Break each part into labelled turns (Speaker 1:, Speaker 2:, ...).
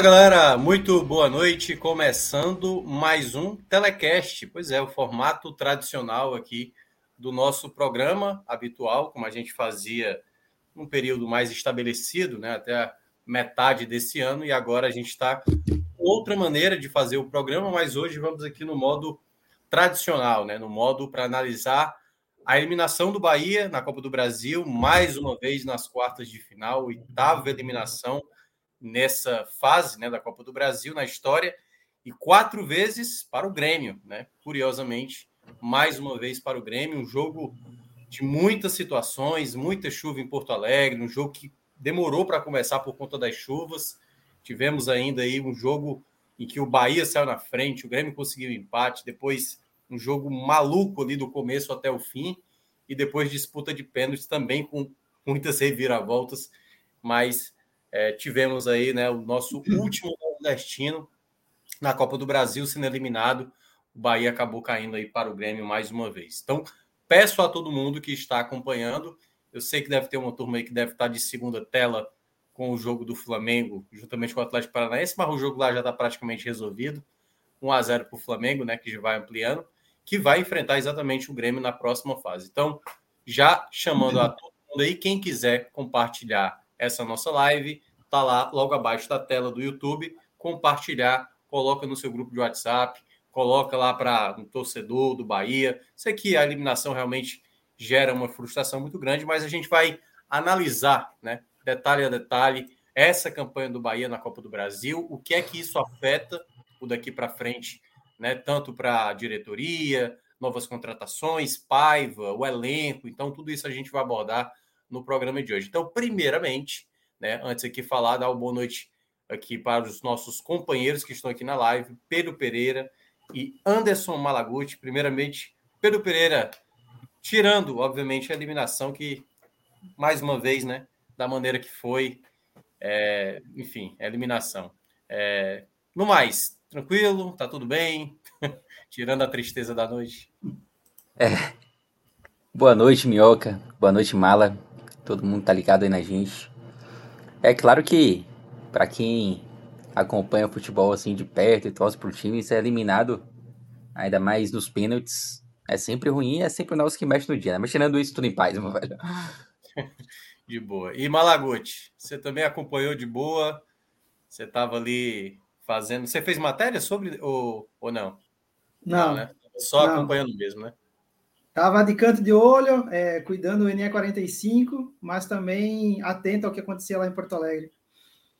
Speaker 1: Fala galera, muito boa noite. Começando mais um telecast. Pois é, o formato tradicional aqui do nosso programa habitual, como a gente fazia num período mais estabelecido, né, até metade desse ano, e agora a gente está outra maneira de fazer o programa, mas hoje vamos aqui no modo tradicional, né, no modo para analisar a eliminação do Bahia na Copa do Brasil, mais uma vez nas quartas de final, oitava eliminação nessa fase né, da Copa do Brasil na história e quatro vezes para o Grêmio, né? Curiosamente, mais uma vez para o Grêmio, um jogo de muitas situações, muita chuva em Porto Alegre, um jogo que demorou para começar por conta das chuvas. Tivemos ainda aí um jogo em que o Bahia saiu na frente, o Grêmio conseguiu empate, depois um jogo maluco ali do começo até o fim, e depois disputa de pênaltis também com muitas reviravoltas, mas é, tivemos aí né, o nosso último nordestino na Copa do Brasil sendo eliminado. O Bahia acabou caindo aí para o Grêmio mais uma vez. Então, peço a todo mundo que está acompanhando. Eu sei que deve ter uma turma aí que deve estar de segunda tela com o jogo do Flamengo, juntamente com o Atlético Paranaense, mas o jogo lá já está praticamente resolvido. 1 a 0 para o Flamengo, né, que já vai ampliando, que vai enfrentar exatamente o Grêmio na próxima fase. Então, já chamando a todo mundo aí, quem quiser compartilhar essa nossa live, tá lá logo abaixo da tela do YouTube, compartilhar, coloca no seu grupo de WhatsApp, coloca lá para um torcedor do Bahia. Sei que a eliminação realmente gera uma frustração muito grande, mas a gente vai analisar, né, detalhe a detalhe, essa campanha do Bahia na Copa do Brasil, o que é que isso afeta o daqui para frente, né, tanto para a diretoria, novas contratações, Paiva, o elenco, então tudo isso a gente vai abordar no programa de hoje. Então, primeiramente, né, antes aqui falar, dar uma boa noite aqui para os nossos companheiros que estão aqui na live, Pedro Pereira e Anderson Malaguti. Primeiramente, Pedro Pereira, tirando, obviamente, a eliminação que, mais uma vez, né, da maneira que foi, é, enfim, a eliminação. É, no mais, tranquilo, tá tudo bem, tirando a tristeza da noite.
Speaker 2: É. Boa noite, Minhoca. Boa noite, Mala. Todo mundo tá ligado aí na gente. É claro que, para quem acompanha o futebol assim de perto e torce pro time, ser eliminado, ainda mais nos pênaltis, é sempre ruim, é sempre nós que mexe no dia, né? Mas tirando isso, tudo em paz, meu velho.
Speaker 1: De boa. E Malaguti, você também acompanhou de boa? Você estava ali fazendo. Você fez matéria sobre ou, ou não?
Speaker 3: Não. não né?
Speaker 1: Só não. acompanhando mesmo, né?
Speaker 3: Tava de canto de olho, é, cuidando do NE 45, mas também atento ao que acontecia lá em Porto Alegre.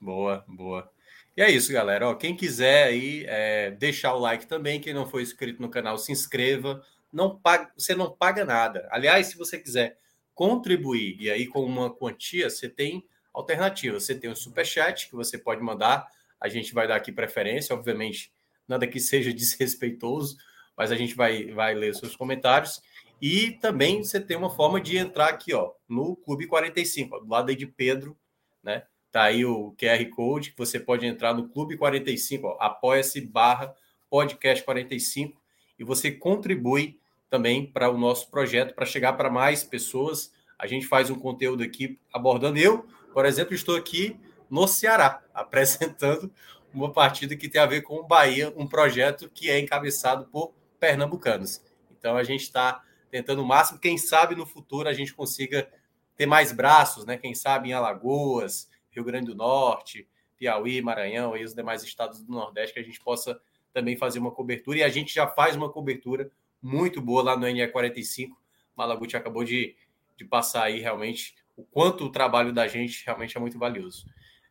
Speaker 1: Boa, boa. E é isso, galera. Ó, quem quiser aí é, deixar o like também, quem não for inscrito no canal, se inscreva. Não paga, você não paga nada. Aliás, se você quiser contribuir e aí com uma quantia, você tem alternativa. Você tem o super chat que você pode mandar. A gente vai dar aqui preferência, obviamente, nada que seja desrespeitoso, mas a gente vai, vai ler os seus comentários. E também você tem uma forma de entrar aqui, ó, no Clube 45, ó, do lado aí de Pedro, né? Tá aí o QR Code que você pode entrar no Clube 45, apoia-se barra podcast 45 e você contribui também para o nosso projeto, para chegar para mais pessoas. A gente faz um conteúdo aqui abordando. Eu, por exemplo, estou aqui no Ceará, apresentando uma partida que tem a ver com o Bahia, um projeto que é encabeçado por pernambucanos. Então a gente está tentando o máximo. Quem sabe no futuro a gente consiga ter mais braços, né? Quem sabe em Alagoas, Rio Grande do Norte, Piauí, Maranhão e os demais estados do Nordeste que a gente possa também fazer uma cobertura. E a gente já faz uma cobertura muito boa lá no NE45. Malaguti acabou de, de passar aí realmente o quanto o trabalho da gente realmente é muito valioso.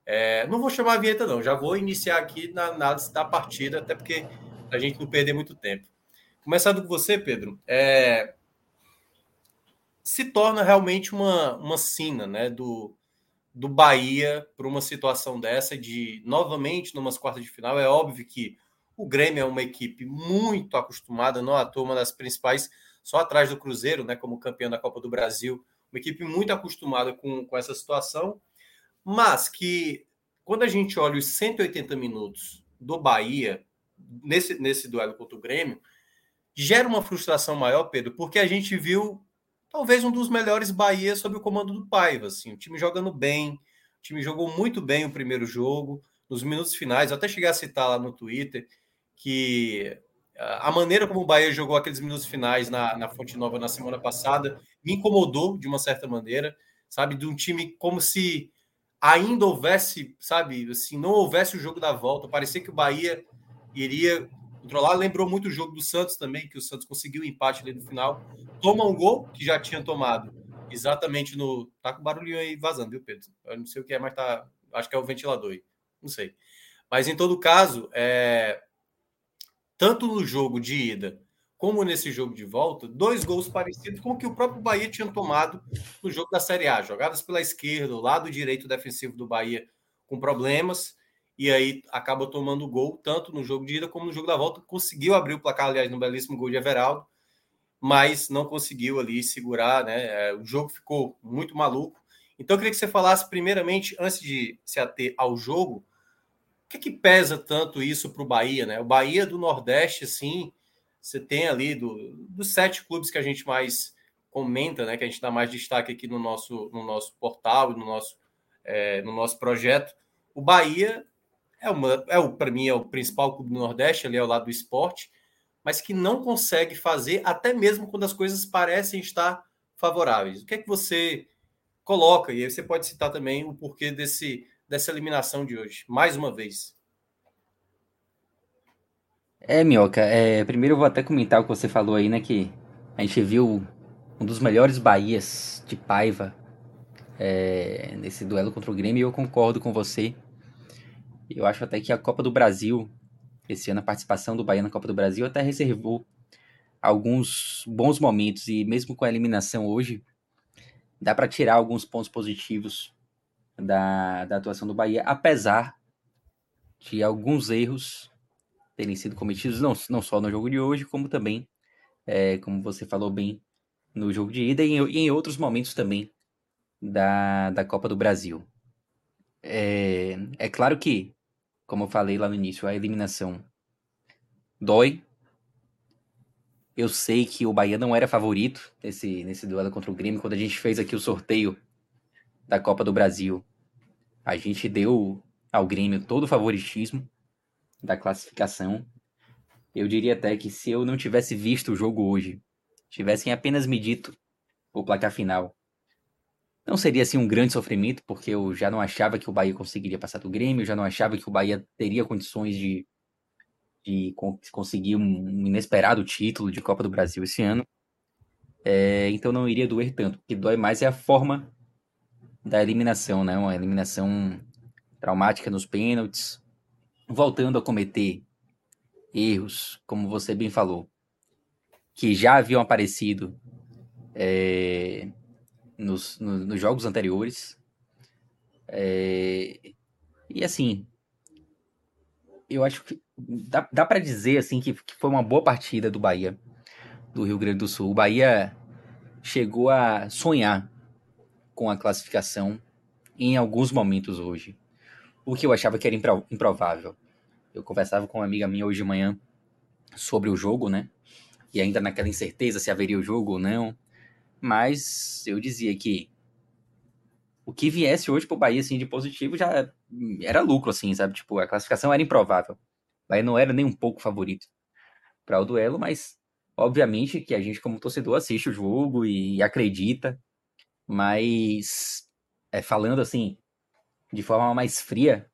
Speaker 1: É, não vou chamar a vinheta, não, já vou iniciar aqui na análise da partida, até porque a gente não perder muito tempo. Começando com você, Pedro, é, se torna realmente uma, uma sina né, do, do Bahia para uma situação dessa de novamente numas quartas de final. É óbvio que o Grêmio é uma equipe muito acostumada, não à toa, uma das principais, só atrás do Cruzeiro, né, como campeão da Copa do Brasil, uma equipe muito acostumada com, com essa situação, mas que quando a gente olha os 180 minutos do Bahia nesse, nesse duelo contra o Grêmio, gera uma frustração maior, Pedro, porque a gente viu talvez um dos melhores Bahia sob o comando do Paiva, assim, o time jogando bem, o time jogou muito bem o primeiro jogo, nos minutos finais, eu até cheguei a citar lá no Twitter que a maneira como o Bahia jogou aqueles minutos finais na, na Fonte Nova na semana passada me incomodou de uma certa maneira, sabe, de um time como se ainda houvesse, sabe, assim, não houvesse o jogo da volta, parecia que o Bahia iria controlar. Lembrou muito o jogo do Santos também, que o Santos conseguiu o empate ali no final. Toma um gol que já tinha tomado exatamente no. Tá com barulhinho aí vazando, viu, Pedro? Eu não sei o que é, mas tá. Acho que é o ventilador aí. Não sei. Mas em todo caso, é... tanto no jogo de ida como nesse jogo de volta, dois gols parecidos com o que o próprio Bahia tinha tomado no jogo da Série A. Jogadas pela esquerda, o lado direito defensivo do Bahia com problemas e aí acaba tomando gol tanto no jogo de ida como no jogo da volta. Conseguiu abrir o placar, aliás, no belíssimo gol de Everaldo, mas não conseguiu ali segurar, né? É, o jogo ficou muito maluco. Então eu queria que você falasse, primeiramente, antes de se ater ao jogo, o que, é que pesa tanto isso para o Bahia, né? O Bahia do Nordeste, assim, você tem ali do, dos sete clubes que a gente mais comenta, né? Que a gente dá mais destaque aqui no nosso, no nosso portal, no nosso, é, no nosso projeto. O Bahia é, uma, é o para mim é o principal clube do Nordeste, ali ao lado do esporte, mas que não consegue fazer até mesmo quando as coisas parecem estar favoráveis. O que é que você coloca? E aí você pode citar também o porquê desse, dessa eliminação de hoje, mais uma vez.
Speaker 2: É, Minhoca, é, primeiro eu vou até comentar o que você falou aí, né? Que a gente viu um dos melhores Bahias de Paiva é, nesse duelo contra o Grêmio e eu concordo com você. Eu acho até que a Copa do Brasil, esse ano a participação do Bahia na Copa do Brasil até reservou alguns bons momentos e mesmo com a eliminação hoje, dá para tirar alguns pontos positivos da, da atuação do Bahia, apesar de alguns erros terem sido cometidos não, não só no jogo de hoje, como também, é, como você falou bem, no jogo de ida e em, e em outros momentos também da, da Copa do Brasil. É, é claro que como eu falei lá no início, a eliminação dói. Eu sei que o Bahia não era favorito nesse, nesse duelo contra o Grêmio. Quando a gente fez aqui o sorteio da Copa do Brasil, a gente deu ao Grêmio todo o favoritismo da classificação. Eu diria até que se eu não tivesse visto o jogo hoje, tivessem apenas me dito o placar final, não seria assim um grande sofrimento, porque eu já não achava que o Bahia conseguiria passar do Grêmio, eu já não achava que o Bahia teria condições de, de conseguir um inesperado título de Copa do Brasil esse ano. É, então não iria doer tanto. O que dói mais é a forma da eliminação, né? Uma eliminação traumática nos pênaltis, voltando a cometer erros, como você bem falou, que já haviam aparecido é, nos, no, nos jogos anteriores. É, e assim, eu acho que dá, dá para dizer assim que, que, foi uma boa partida do Bahia, do Rio Grande do Sul. O Bahia chegou a sonhar com a classificação em alguns momentos hoje, o que eu achava que era improvável. Eu conversava com uma amiga minha hoje de manhã sobre o jogo, né? E ainda naquela incerteza se haveria o jogo ou não. Mas eu dizia que o que viesse hoje pro Bahia, assim, de positivo já era lucro, assim, sabe? Tipo, a classificação era improvável. O Bahia não era nem um pouco favorito para o duelo, mas obviamente que a gente, como torcedor, assiste o jogo e acredita. Mas, é, falando assim, de forma mais fria,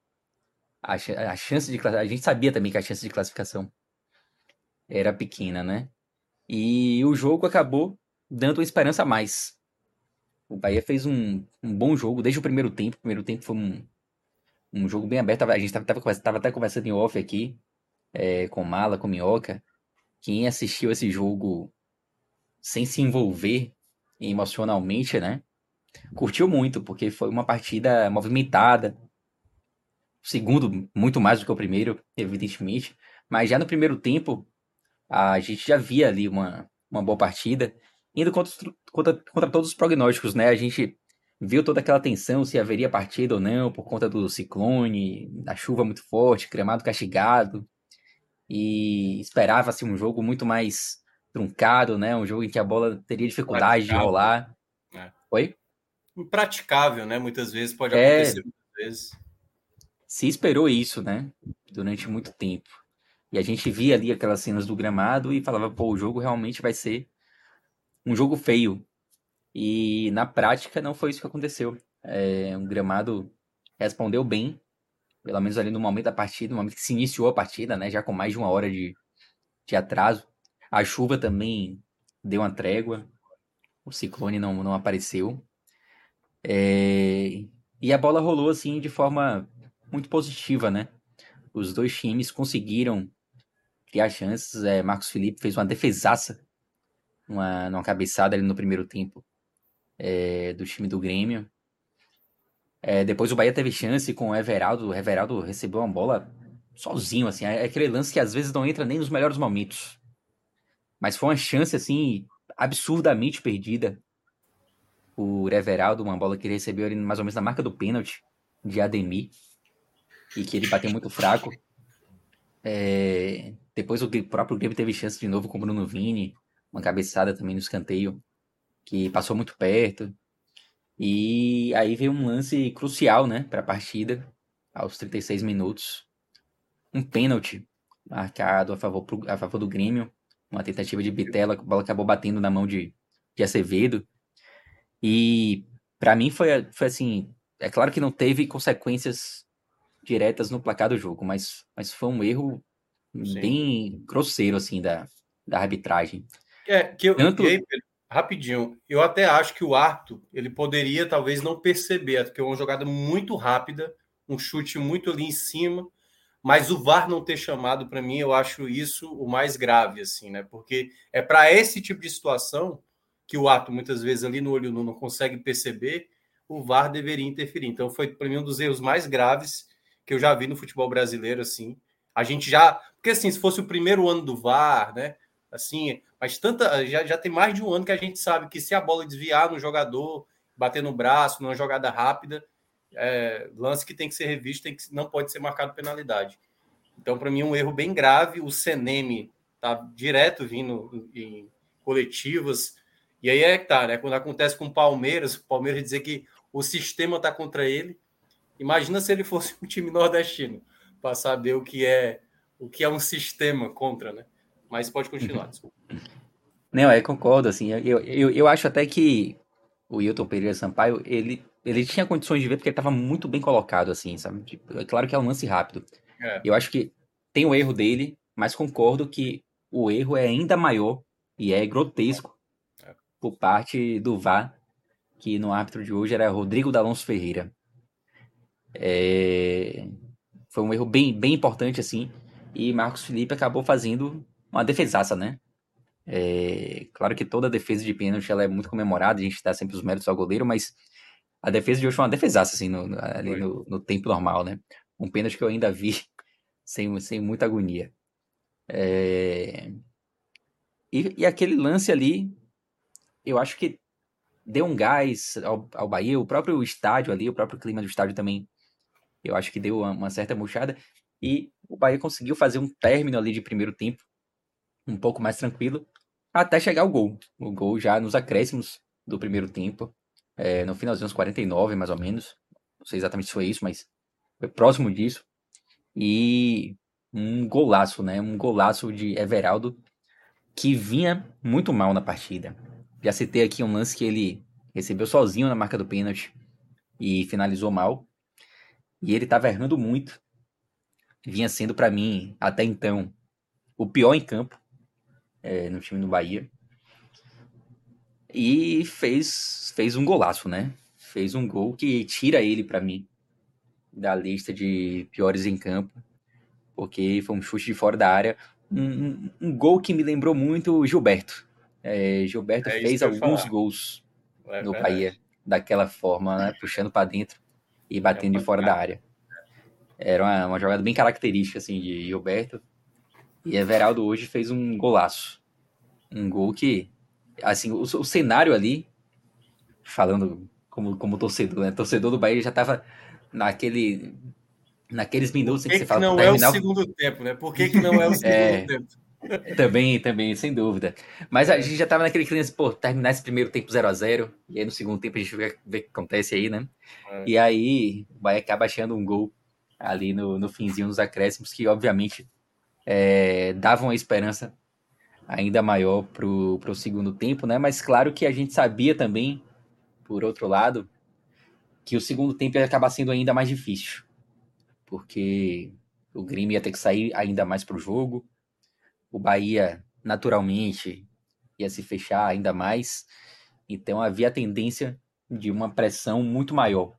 Speaker 2: a, a chance de a gente sabia também que a chance de classificação era pequena, né? E o jogo acabou dando uma esperança a mais o Bahia fez um, um bom jogo desde o primeiro tempo. O primeiro tempo foi um, um jogo bem aberto. A gente estava até conversando em off aqui, é, com Mala, com Minhoca. Quem assistiu esse jogo sem se envolver emocionalmente, né? Curtiu muito, porque foi uma partida movimentada. O segundo, muito mais do que o primeiro, evidentemente. Mas já no primeiro tempo, a gente já via ali uma, uma boa partida. Indo contra, contra, contra todos os prognósticos, né? A gente viu toda aquela tensão se haveria partida ou não, por conta do ciclone, da chuva muito forte, gramado castigado. E esperava-se um jogo muito mais truncado, né? Um jogo em que a bola teria dificuldade de rolar. É. Oi?
Speaker 1: Impraticável, né? Muitas vezes pode é... acontecer muitas vezes.
Speaker 2: Se esperou isso, né? Durante muito tempo. E a gente via ali aquelas cenas do gramado e falava, pô, o jogo realmente vai ser um jogo feio. E na prática não foi isso que aconteceu. É, um gramado respondeu bem, pelo menos ali no momento da partida, no momento que se iniciou a partida, né? Já com mais de uma hora de, de atraso. A chuva também deu uma trégua. O ciclone não, não apareceu. É, e a bola rolou assim de forma muito positiva, né? Os dois times conseguiram criar chances. É, Marcos Felipe fez uma defesaça uma, numa cabeçada ali no primeiro tempo é, do time do Grêmio. É, depois o Bahia teve chance com o Everaldo. O Everaldo recebeu uma bola sozinho, assim. É aquele lance que às vezes não entra nem nos melhores momentos. Mas foi uma chance, assim, absurdamente perdida por Everaldo. Uma bola que ele recebeu ali mais ou menos na marca do pênalti de Ademir. E que ele bateu muito fraco. É... Depois o próprio Grêmio teve chance de novo com o Bruno Vini uma cabeçada também no escanteio, que passou muito perto. E aí veio um lance crucial, né, para a partida, aos 36 minutos. Um pênalti marcado a favor, a favor do Grêmio, uma tentativa de bitela, a bola acabou batendo na mão de, de Acevedo. E para mim foi, foi assim, é claro que não teve consequências diretas no placar do jogo, mas, mas foi um erro Sim. bem grosseiro assim da, da arbitragem.
Speaker 1: É, que eu, Tanto... aí, rapidinho, eu até acho que o Arthur, ele poderia talvez não perceber, porque é uma jogada muito rápida, um chute muito ali em cima, mas o VAR não ter chamado para mim, eu acho isso o mais grave, assim, né? Porque é para esse tipo de situação que o Arthur muitas vezes ali no olho nu não consegue perceber, o VAR deveria interferir. Então foi para mim um dos erros mais graves que eu já vi no futebol brasileiro, assim. A gente já, porque assim, se fosse o primeiro ano do VAR, né? Assim, mas tanta já, já tem mais de um ano que a gente sabe que se a bola desviar no jogador, bater no braço, numa jogada rápida, é, lance que tem que ser revisto, tem que, não pode ser marcado penalidade. Então, para mim, um erro bem grave. O Seneme tá direto vindo em coletivas. E aí é que tá, né? Quando acontece com o Palmeiras, o Palmeiras dizer que o sistema tá contra ele. Imagina se ele fosse um time nordestino, para saber o que é o que é um sistema contra, né? Mas pode continuar, desculpa.
Speaker 2: Não, é, concordo, assim, eu, eu, eu acho até que o Hilton Pereira Sampaio, ele, ele tinha condições de ver porque ele estava muito bem colocado, assim, sabe? Tipo, é claro que é um lance rápido. É. Eu acho que tem o erro dele, mas concordo que o erro é ainda maior e é grotesco é. por parte do VAR, que no árbitro de hoje era Rodrigo D'Alonso Ferreira. É... Foi um erro bem, bem importante, assim, e Marcos Felipe acabou fazendo uma defesaça, né? É, claro que toda defesa de pênalti ela é muito comemorada, a gente dá sempre os méritos ao goleiro, mas a defesa de hoje foi uma defesaça, assim, no, ali no, no, tempo normal, né? Um pênalti que eu ainda vi sem, sem muita agonia. É... E, e, aquele lance ali, eu acho que deu um gás ao, ao Bahia, o próprio estádio ali, o próprio clima do estádio também, eu acho que deu uma, uma certa murchada, e o Bahia conseguiu fazer um término ali de primeiro tempo um pouco mais tranquilo, até chegar o gol. O gol já nos acréscimos do primeiro tempo, é, no finalzinho dos 49, mais ou menos. Não sei exatamente se foi isso, mas foi próximo disso. E um golaço, né? Um golaço de Everaldo, que vinha muito mal na partida. Já citei aqui um lance que ele recebeu sozinho na marca do pênalti e finalizou mal. E ele estava errando muito. Vinha sendo para mim, até então, o pior em campo é, no time do Bahia. E fez, fez um golaço, né? Fez um gol que tira ele para mim da lista de piores em campo, porque foi um chute de fora da área. Um, um, um gol que me lembrou muito o Gilberto. É, Gilberto é fez alguns gols é no Bahia daquela forma, né? puxando para dentro e batendo de fora da área. Era uma, uma, jogada bem característica assim de Gilberto. E Everaldo hoje fez um golaço. Um gol que, assim, o, o cenário ali, falando como, como torcedor, né? Torcedor do Bahia já estava naquele naqueles minutos
Speaker 1: que, que, você fala. não é o segundo tempo, né? Por que, que não é o segundo é, tempo?
Speaker 2: Também, também, sem dúvida. Mas a gente já tava naquele clima, pô, terminar esse primeiro tempo 0 a 0 e aí no segundo tempo a gente vê, vê o que acontece aí, né? É. E aí o Bahia acaba achando um gol ali no, no finzinho dos acréscimos, que obviamente é, davam a esperança ainda maior pro, pro segundo tempo, né? Mas claro que a gente sabia também, por outro lado, que o segundo tempo ia acabar sendo ainda mais difícil. Porque o Grêmio ia ter que sair ainda mais pro jogo, o Bahia naturalmente ia se fechar ainda mais, então havia a tendência de uma pressão muito maior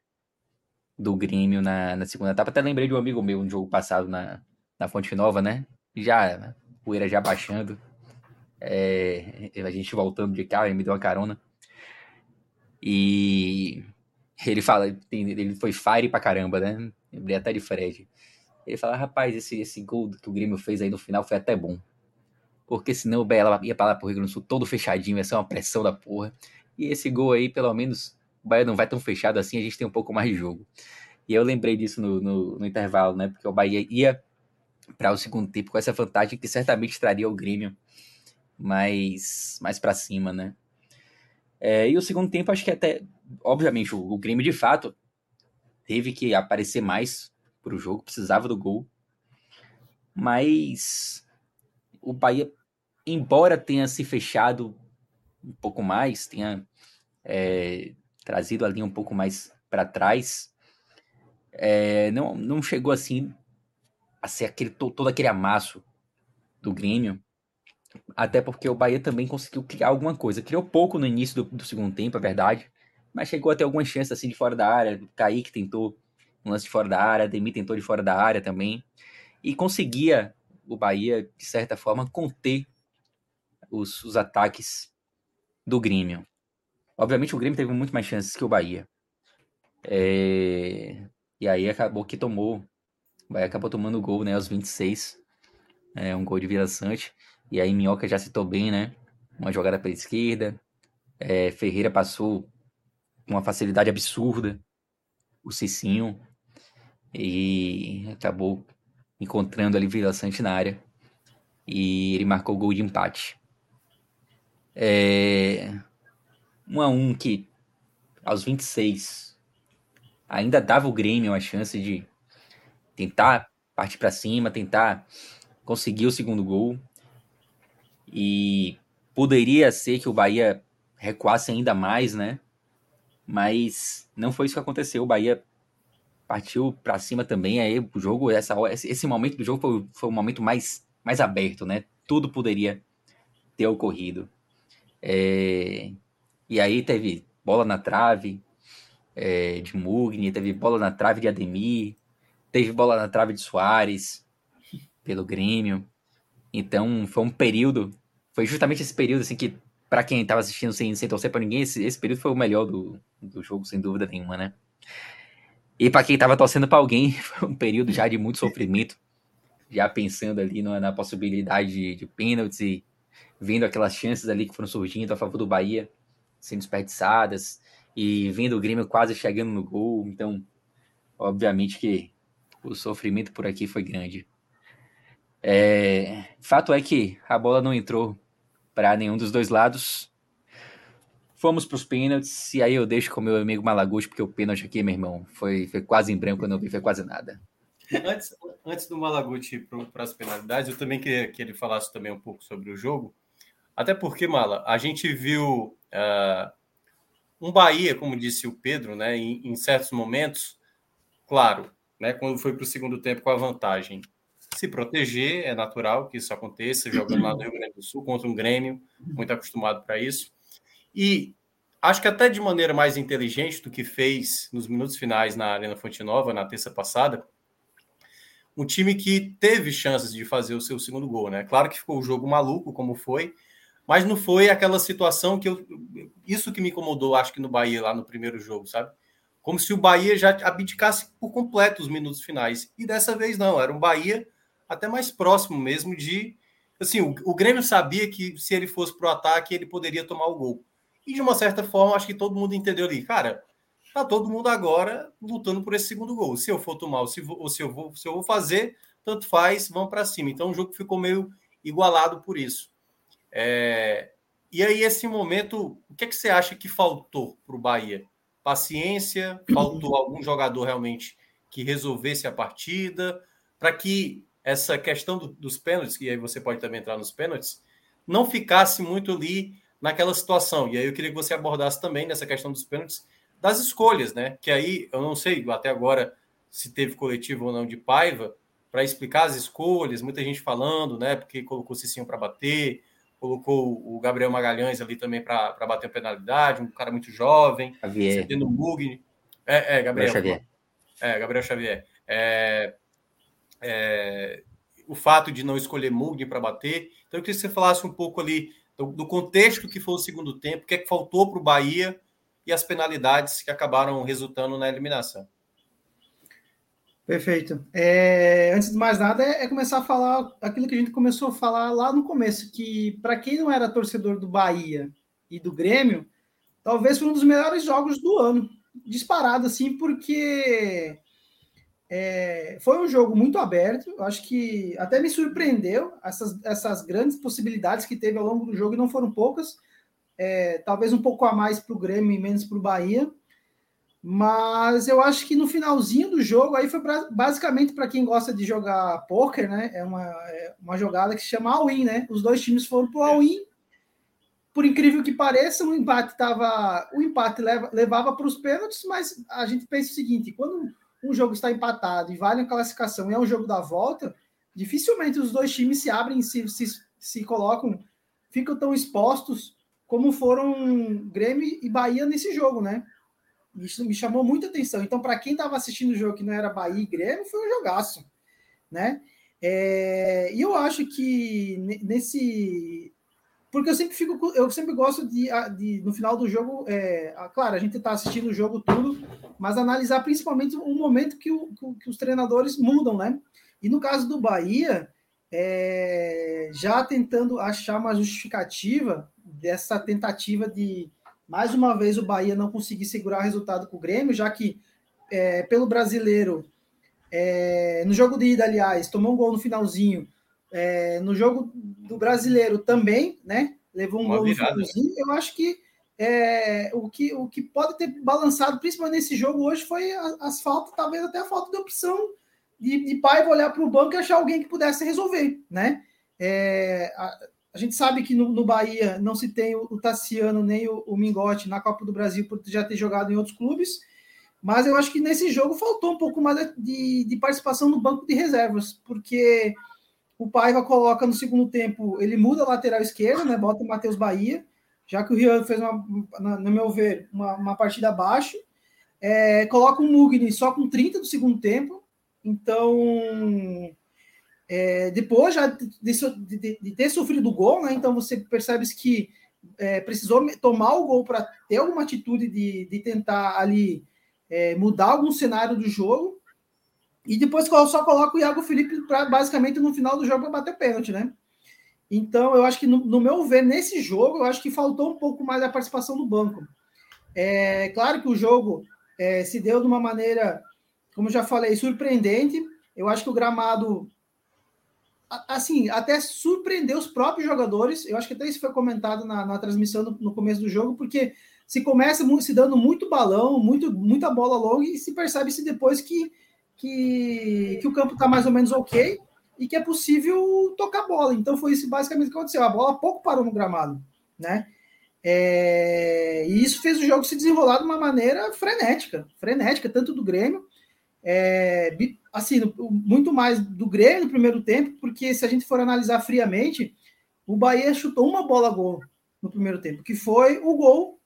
Speaker 2: do Grêmio na, na segunda etapa. Até lembrei de um amigo meu, um jogo passado na, na Fonte Nova, né? Já, poeira já baixando, é, a gente voltando de carro, ele me deu uma carona. E ele fala, ele foi fire pra caramba, né? Lembrei até de Fred. Ele fala, rapaz, esse, esse gol que o Grêmio fez aí no final foi até bom. Porque senão o Bahia ia pra lá pro Rio Grande do Sul todo fechadinho, ia ser uma pressão da porra. E esse gol aí, pelo menos, o Bahia não vai tão fechado assim, a gente tem um pouco mais de jogo. E eu lembrei disso no, no, no intervalo, né? Porque o Bahia ia para o segundo tempo com essa vantagem que certamente traria o Grêmio mais, mais para cima, né? É, e o segundo tempo, acho que até, obviamente, o, o Grêmio de fato teve que aparecer mais para o jogo, precisava do gol. Mas o Bahia, embora tenha se fechado um pouco mais, tenha é, trazido a linha um pouco mais para trás, é, não, não chegou assim a ser aquele, todo aquele amasso do Grêmio. Até porque o Bahia também conseguiu criar alguma coisa. Criou pouco no início do, do segundo tempo, é verdade. Mas chegou a ter algumas chances assim de fora da área. Kaique tentou um lance de fora da área, Demi tentou de fora da área também. E conseguia o Bahia, de certa forma, conter os, os ataques do Grêmio. Obviamente o Grêmio teve muito mais chances que o Bahia. É... E aí acabou que tomou. O Bahia acabou tomando o gol, né? Aos 26. É, um gol de Vila Sante. E aí Minhoca já citou bem, né? Uma jogada pela esquerda. É, Ferreira passou com uma facilidade absurda. O Cicinho. E acabou encontrando ali Vila Sante na área. E ele marcou o gol de empate. É... Um a um que aos 26 ainda dava o Grêmio a chance de tentar partir para cima, tentar conseguir o segundo gol. E poderia ser que o Bahia recuasse ainda mais, né? Mas não foi isso que aconteceu. O Bahia partiu para cima também. Aí o jogo, essa, esse momento do jogo foi, foi o momento mais, mais aberto, né? Tudo poderia ter ocorrido. É, e aí teve bola na trave é, de Mugni, teve bola na trave de Ademir, teve bola na trave de Soares pelo Grêmio. Então foi um período, foi justamente esse período assim que para quem estava assistindo sem, sem torcer para ninguém, esse, esse período foi o melhor do, do jogo, sem dúvida nenhuma, né? E para quem estava torcendo para alguém, foi um período já de muito sofrimento, já pensando ali na, na possibilidade de, de pênaltis e vendo aquelas chances ali que foram surgindo a favor do Bahia sendo desperdiçadas e vendo o Grêmio quase chegando no gol. Então, obviamente que o sofrimento por aqui foi grande. É, fato é que a bola não entrou para nenhum dos dois lados. Fomos para os pênaltis, e aí eu deixo com meu amigo Malaguti, porque o pênalti aqui, meu irmão, foi, foi quase em branco, eu não vi, foi quase nada.
Speaker 1: Antes, antes do Malaguti para as penalidades, eu também queria que ele falasse também um pouco sobre o jogo. Até porque, Mala, a gente viu uh, um Bahia, como disse o Pedro, né, em, em certos momentos, claro, né, quando foi para o segundo tempo com a vantagem, se proteger, é natural que isso aconteça, jogando lá no Rio Grande do Sul contra um Grêmio, muito acostumado para isso. E acho que até de maneira mais inteligente do que fez nos minutos finais na Arena Fonte Nova, na terça passada, um time que teve chances de fazer o seu segundo gol, né? Claro que ficou o jogo maluco, como foi, mas não foi aquela situação que eu. Isso que me incomodou, acho que no Bahia, lá no primeiro jogo, sabe? Como se o Bahia já abdicasse por completo os minutos finais. E dessa vez não, era um Bahia até mais próximo mesmo de. Assim, o, o Grêmio sabia que se ele fosse para o ataque, ele poderia tomar o gol. E de uma certa forma, acho que todo mundo entendeu ali, cara, tá todo mundo agora lutando por esse segundo gol. Se eu for tomar ou se, ou se, eu, vou, se eu vou fazer, tanto faz, vão para cima. Então o jogo ficou meio igualado por isso. É... E aí, esse momento, o que, é que você acha que faltou para o Bahia? Paciência? Faltou algum jogador realmente que resolvesse a partida? Para que essa questão do, dos pênaltis, que aí você pode também entrar nos pênaltis, não ficasse muito ali naquela situação. E aí eu queria que você abordasse também nessa questão dos pênaltis, das escolhas, né? Que aí eu não sei até agora se teve coletivo ou não de Paiva para explicar as escolhas, muita gente falando, né? Porque colocou Cicinho para bater, colocou o Gabriel Magalhães ali também para bater a penalidade, um cara muito jovem,
Speaker 2: Xavier.
Speaker 1: no Mugni. É, é, Gabriel.
Speaker 2: Xavier.
Speaker 1: É, Gabriel Xavier. É, é, o fato de não escolher Mugni para bater. Então, eu queria que você falasse um pouco ali do, do contexto que foi o segundo tempo, o que é que faltou para o Bahia e as penalidades que acabaram resultando na eliminação.
Speaker 3: Perfeito. É, antes de mais nada, é, é, começar a falar aquilo que a gente começou a falar lá no começo, que para quem não era torcedor do Bahia e do Grêmio, talvez foi um dos melhores jogos do ano, disparado assim, porque é, foi um jogo muito aberto. Acho que até me surpreendeu essas, essas grandes possibilidades que teve ao longo do jogo, e não foram poucas. É, talvez um pouco a mais para o Grêmio e menos para o Bahia. Mas eu acho que no finalzinho do jogo, aí foi pra, basicamente para quem gosta de jogar poker, né? É uma, é uma jogada que se chama all-in, né? Os dois times foram para o all-in. Por incrível que pareça, o empate tava, o empate leva, levava para os pênaltis, mas a gente pensa o seguinte: quando um jogo está empatado e vale a classificação e é um jogo da volta, dificilmente os dois times se abrem, se, se, se colocam, ficam tão expostos como foram Grêmio e Bahia nesse jogo, né? Isso me chamou muita atenção. Então, para quem estava assistindo o jogo que não era Bahia e Grêmio, foi um jogaço, né? É, e eu acho que nesse porque eu sempre fico, eu sempre gosto de, de no final do jogo, é, claro, a gente está assistindo o jogo tudo, mas analisar principalmente o momento que, o, que os treinadores mudam, né? E no caso do Bahia, é, já tentando achar uma justificativa dessa tentativa de mais uma vez o Bahia não conseguir segurar o resultado com o Grêmio, já que é, pelo brasileiro, é, no jogo de ida, aliás, tomou um gol no finalzinho é, no jogo do brasileiro também, né? Levou um Uma gol virada, no finalzinho. Eu acho que é, o, que o que pode ter balançado, principalmente nesse jogo hoje, foi as faltas, talvez até a falta de opção de, de pai olhar para o banco e achar alguém que pudesse resolver, né? É, a, a, gente sabe que no, no, Bahia não se tem o, o Tassiano nem o, o Mingote na Copa do Brasil por já ter jogado em outros clubes, mas eu acho que nesse jogo faltou um pouco mais de, de participação no banco de reservas, porque o Paiva coloca no segundo tempo, ele muda a lateral esquerda, né? Bota o Matheus Bahia, já que o Rian fez, uma, no meu ver, uma, uma partida abaixo. É, coloca o Mugni só com 30 do segundo tempo. Então, é, depois já de, de, de, ter sofrido o gol, né? Então você percebe que é, precisou tomar o gol para ter alguma atitude de, de tentar ali é, mudar algum cenário do jogo. E depois só coloca o Iago Felipe para basicamente no final do jogo para bater pênalti, né? Então, eu acho que, no, no, meu ver, nesse jogo, eu acho que faltou um pouco mais a participação do banco. É claro que o jogo é, se deu de uma maneira, como já falei, surpreendente. Eu acho que o gramado, assim, até surpreendeu os próprios jogadores. Eu acho que até isso foi comentado na, na transmissão no, no, começo do jogo, porque se começa se dando muito balão, muito, muita bola longa, e se percebe-se depois que que, que o campo está mais ou menos ok e que é possível tocar bola. Então foi isso basicamente que aconteceu. A bola pouco parou no gramado, né? É, e isso fez o jogo se desenrolar de uma maneira frenética, frenética, tanto do Grêmio, é, assim, muito mais do Grêmio no primeiro tempo, porque se a gente for analisar friamente, o Bahia chutou uma bola gol no primeiro tempo, que foi o gol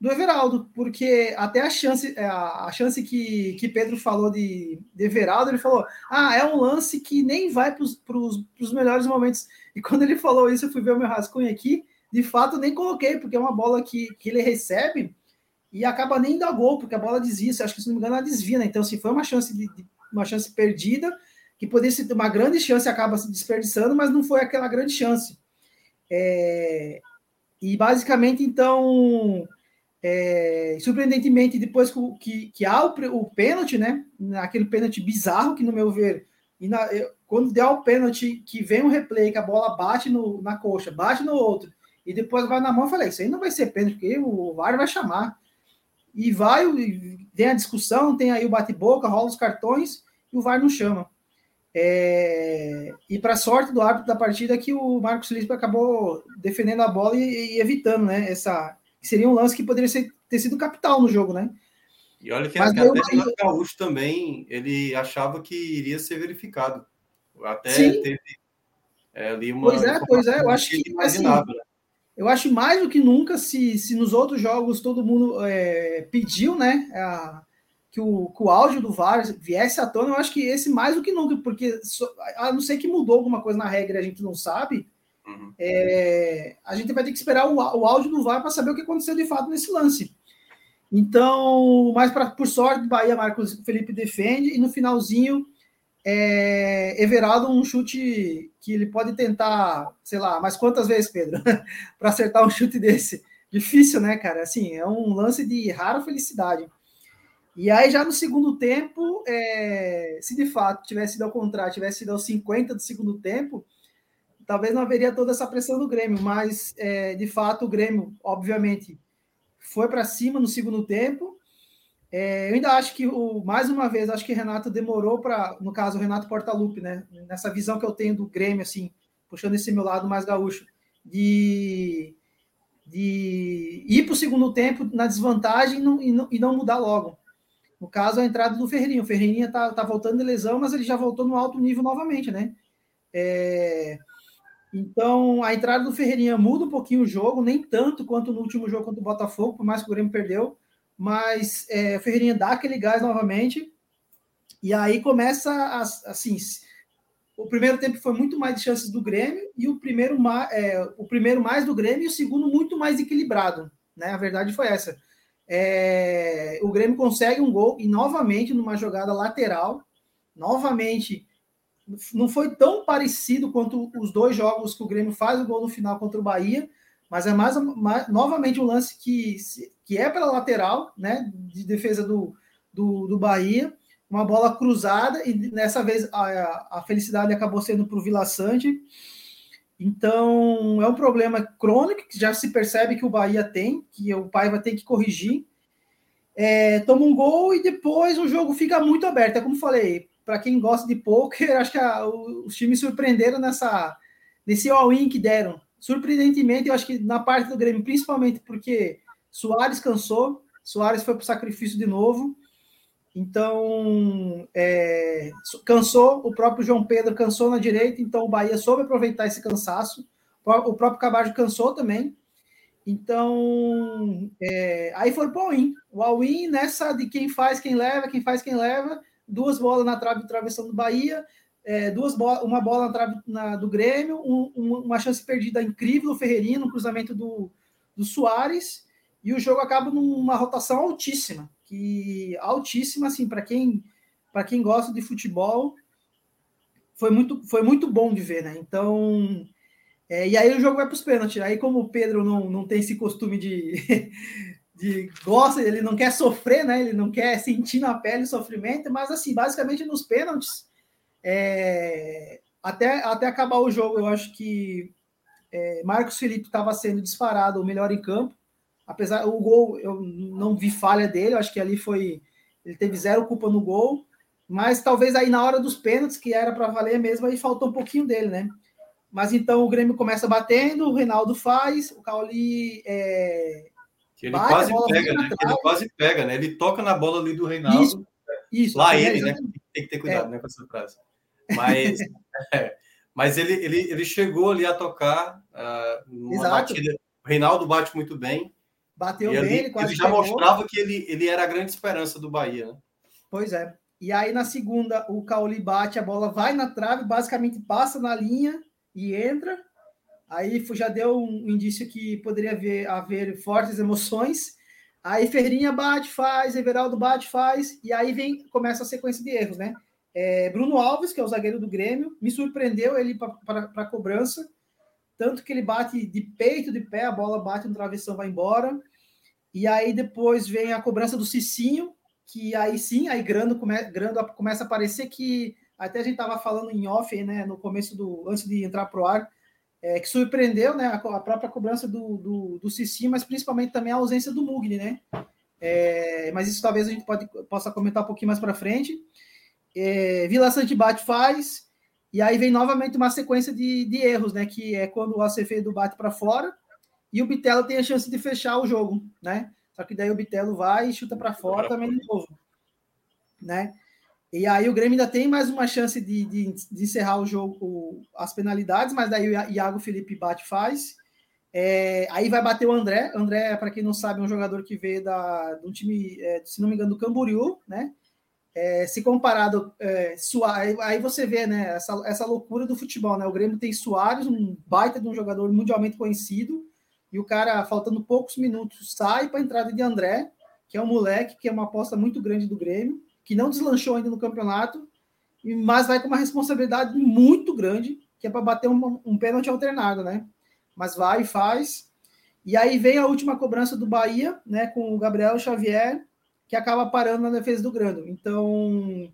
Speaker 3: do Everaldo, porque até a chance, é, a, chance que, que Pedro falou de, de Everaldo, ele falou: ah, é um lance que nem vai para os melhores momentos. E quando ele falou isso, eu fui ver o meu rascunho aqui. De fato, nem coloquei, porque é uma bola que, que ele recebe e acaba nem dando gol, porque a bola desvia. Acho que, se não me engano, ela desvia, né? Então, assim, foi uma chance, de, uma chance perdida, que poderia ser uma grande chance acaba se desperdiçando, mas não foi aquela grande chance. É, e basicamente, então, é, surpreendentemente, depois que, que há o, o pênalti, né? Aquele pênalti bizarro que, no meu ver, na, eu, quando der o pênalti, que vem um replay, que a bola bate no, na coxa, bate no outro, e depois vai na mão, eu falei, isso aí não vai ser pênalti, porque o VAR vai chamar. E vai, tem a discussão, tem aí o bate-boca, rola os cartões, e o VAR não chama. É, e para sorte do árbitro da partida que o Marcos Lispe acabou defendendo a bola e, e, evitando, né? Essa seria um lance que poderia ser, ter sido capital no jogo, né?
Speaker 1: E olha que, Mas até o Renato Gaúcho também ele achava que iria ser verificado. Até Sim. teve é, ali uma.
Speaker 3: Pois é, pois é, eu acho que, que assim, eu acho mais do que nunca, se, se nos outros jogos todo mundo é, pediu, né? A, que o, que o áudio do VAR viesse à tona, eu acho que esse mais do que nunca, porque a não ser que mudou alguma coisa na regra, a gente não sabe. Uhum. É, a gente vai ter que esperar o, o áudio do VAR para saber o que aconteceu de fato nesse lance. Então, mas pra, por sorte, Bahia Marcos Felipe defende e no finalzinho é, Everaldo um chute que ele pode tentar, sei lá, mas quantas vezes, Pedro, para acertar um chute desse? Difícil, né, cara? Assim, é um lance de rara felicidade. E aí, já no segundo tempo, é, se de fato tivesse sido ao contrário, tivesse sido aos 50 do segundo tempo, talvez não haveria toda essa pressão do Grêmio, mas é, de fato o Grêmio, obviamente, foi para cima no segundo tempo. É, eu ainda acho que, o, mais uma vez, acho que Renato demorou para, no caso, o Renato Portaluppi, né? Nessa visão que eu tenho do Grêmio, assim, puxando esse meu lado mais gaúcho, de, de ir para o segundo tempo na desvantagem e não, e não, e não mudar logo. No caso, a entrada do Ferreirinha. O Ferreirinha tá, tá voltando de lesão, mas ele já voltou no alto nível novamente, né? É... Então, a entrada do Ferreirinha muda um pouquinho o jogo, nem tanto quanto no último jogo contra o Botafogo, por mais que o Grêmio perdeu, mas é, o Ferreirinha dá aquele gás novamente, e aí começa, a, assim, o primeiro tempo foi muito mais de chances do Grêmio, e o primeiro, é, o primeiro mais do Grêmio, e o segundo muito mais equilibrado, né? A verdade foi essa. É, o Grêmio consegue um gol e novamente numa jogada lateral, novamente não foi tão parecido quanto os dois jogos que o Grêmio faz o gol no final contra o Bahia, mas é mais, mais novamente um lance que, que é pela lateral, né, de defesa do, do, do Bahia, uma bola cruzada e dessa vez a, a felicidade acabou sendo para o Vila Sante. Então, é um problema crônico que já se percebe que o Bahia tem, que o Paiva tem que corrigir. É, toma um gol e depois o jogo fica muito aberto. É como falei, para quem gosta de poker, acho que a, os times surpreenderam nessa, nesse all-in que deram. Surpreendentemente, eu acho que na parte do Grêmio, principalmente porque Soares cansou, Soares foi para o sacrifício de novo. Então, é, cansou, o próprio João Pedro cansou na direita, então o Bahia soube aproveitar esse cansaço. O próprio Cabardo cansou também. Então, é, aí foi o all-in. O all-in nessa de quem faz, quem leva, quem faz, quem leva. Duas bolas na trave travessão do Bahia, é, duas uma bola na trave na, do Grêmio, um, uma chance perdida incrível do Ferreirinho, no cruzamento do, do Soares, e o jogo acaba numa rotação altíssima que altíssima, assim, para quem para quem gosta de futebol, foi muito, foi muito bom de ver, né? Então, é, e aí o jogo vai para os pênaltis. Aí, como o Pedro não, não tem esse costume de, de gosta, ele não quer sofrer, né? Ele não quer sentir na pele o sofrimento, mas assim, basicamente nos pênaltis, é, até, até acabar o jogo, eu acho que é, Marcos Felipe estava sendo disparado o melhor em campo apesar o gol eu não vi falha dele, eu acho que ali foi ele teve zero culpa no gol, mas talvez aí na hora dos pênaltis que era para valer mesmo aí faltou um pouquinho dele, né? Mas então o Grêmio começa batendo, o Reinaldo faz, o Cauli é,
Speaker 1: ele quase pega, né? Ele quase pega, né? Ele toca na bola ali do Reinaldo. Isso,
Speaker 3: isso
Speaker 1: lá ele, né? Tem que ter cuidado, é. né, com essa frase. Mas, é, mas ele, ele, ele chegou ali a tocar uh, uma Exato. batida. O Reinaldo bate muito bem
Speaker 3: Bateu bem,
Speaker 1: ele, quase ele já pegou. mostrava que ele, ele era a grande esperança do Bahia, né?
Speaker 3: Pois é. E aí na segunda o Cauli bate, a bola vai na trave, basicamente passa na linha e entra. Aí já deu um indício que poderia haver, haver fortes emoções. Aí Ferrinha bate, faz, Everaldo bate, faz, e aí vem começa a sequência de erros, né? É, Bruno Alves, que é o zagueiro do Grêmio, me surpreendeu ele para a cobrança, tanto que ele bate de peito, de pé, a bola bate no travessão, vai embora. E aí depois vem a cobrança do Cicinho, que aí sim, aí Grando, come, Grando começa a aparecer que até a gente estava falando em off, né, no começo do antes de entrar pro ar, é, que surpreendeu, né, a, a própria cobrança do, do, do Cicinho, mas principalmente também a ausência do Mugni, né? É, mas isso talvez a gente pode, possa comentar um pouquinho mais para frente é, Vila Santibate faz, e aí vem novamente uma sequência de, de erros, né? Que é quando o Acevedo bate para fora e o Bitelo tem a chance de fechar o jogo, né? Só que daí o Bitelo vai e chuta para fora também de novo, né? E aí o Grêmio ainda tem mais uma chance de, de, de encerrar o jogo, as penalidades, mas daí o Iago Felipe bate faz. É, aí vai bater o André. André, para quem não sabe, é um jogador que veio da, um time, é, se não me engano, do Camboriú, né? É, se comparado, é, aí você vê né, essa, essa loucura do futebol. Né? O Grêmio tem Soares, um baita de um jogador mundialmente conhecido, e o cara, faltando poucos minutos, sai para a entrada de André, que é um moleque, que é uma aposta muito grande do Grêmio, que não deslanchou ainda no campeonato, mas vai com uma responsabilidade muito grande, que é para bater um, um pênalti alternado, né? Mas vai e faz. E aí vem a última cobrança do Bahia, né, com o Gabriel Xavier, que acaba parando na defesa do Grando. Então,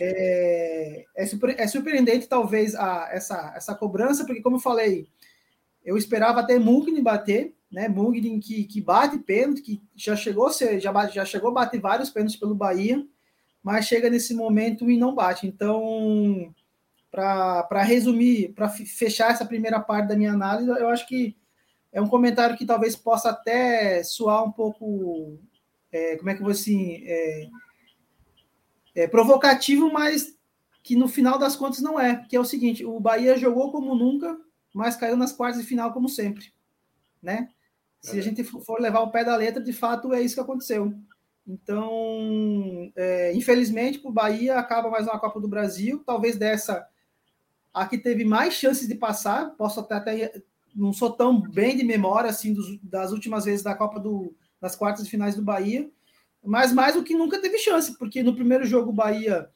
Speaker 3: é, é, super, é surpreendente, talvez, a, essa, essa cobrança, porque, como eu falei, eu esperava até Mugni bater, né? Mugni que, que bate pênalti, que já chegou, já, já chegou a bater vários pênaltis pelo Bahia, mas chega nesse momento e não bate. Então, para resumir, para fechar essa primeira parte da minha análise, eu acho que é um comentário que talvez possa até soar um pouco é, como é que eu vou assim, é, é, provocativo, mas que no final das contas não é, que é o seguinte, o Bahia jogou como nunca, mas caiu nas quartas de final como sempre, né? Se a gente for levar o pé da letra, de fato é isso que aconteceu. Então, é, infelizmente, para o Bahia acaba mais uma Copa do Brasil, talvez dessa a que teve mais chances de passar, posso até, até não sou tão bem de memória assim dos, das últimas vezes da Copa do, nas quartas de finais do Bahia, mas mais do que nunca teve chance, porque no primeiro jogo o Bahia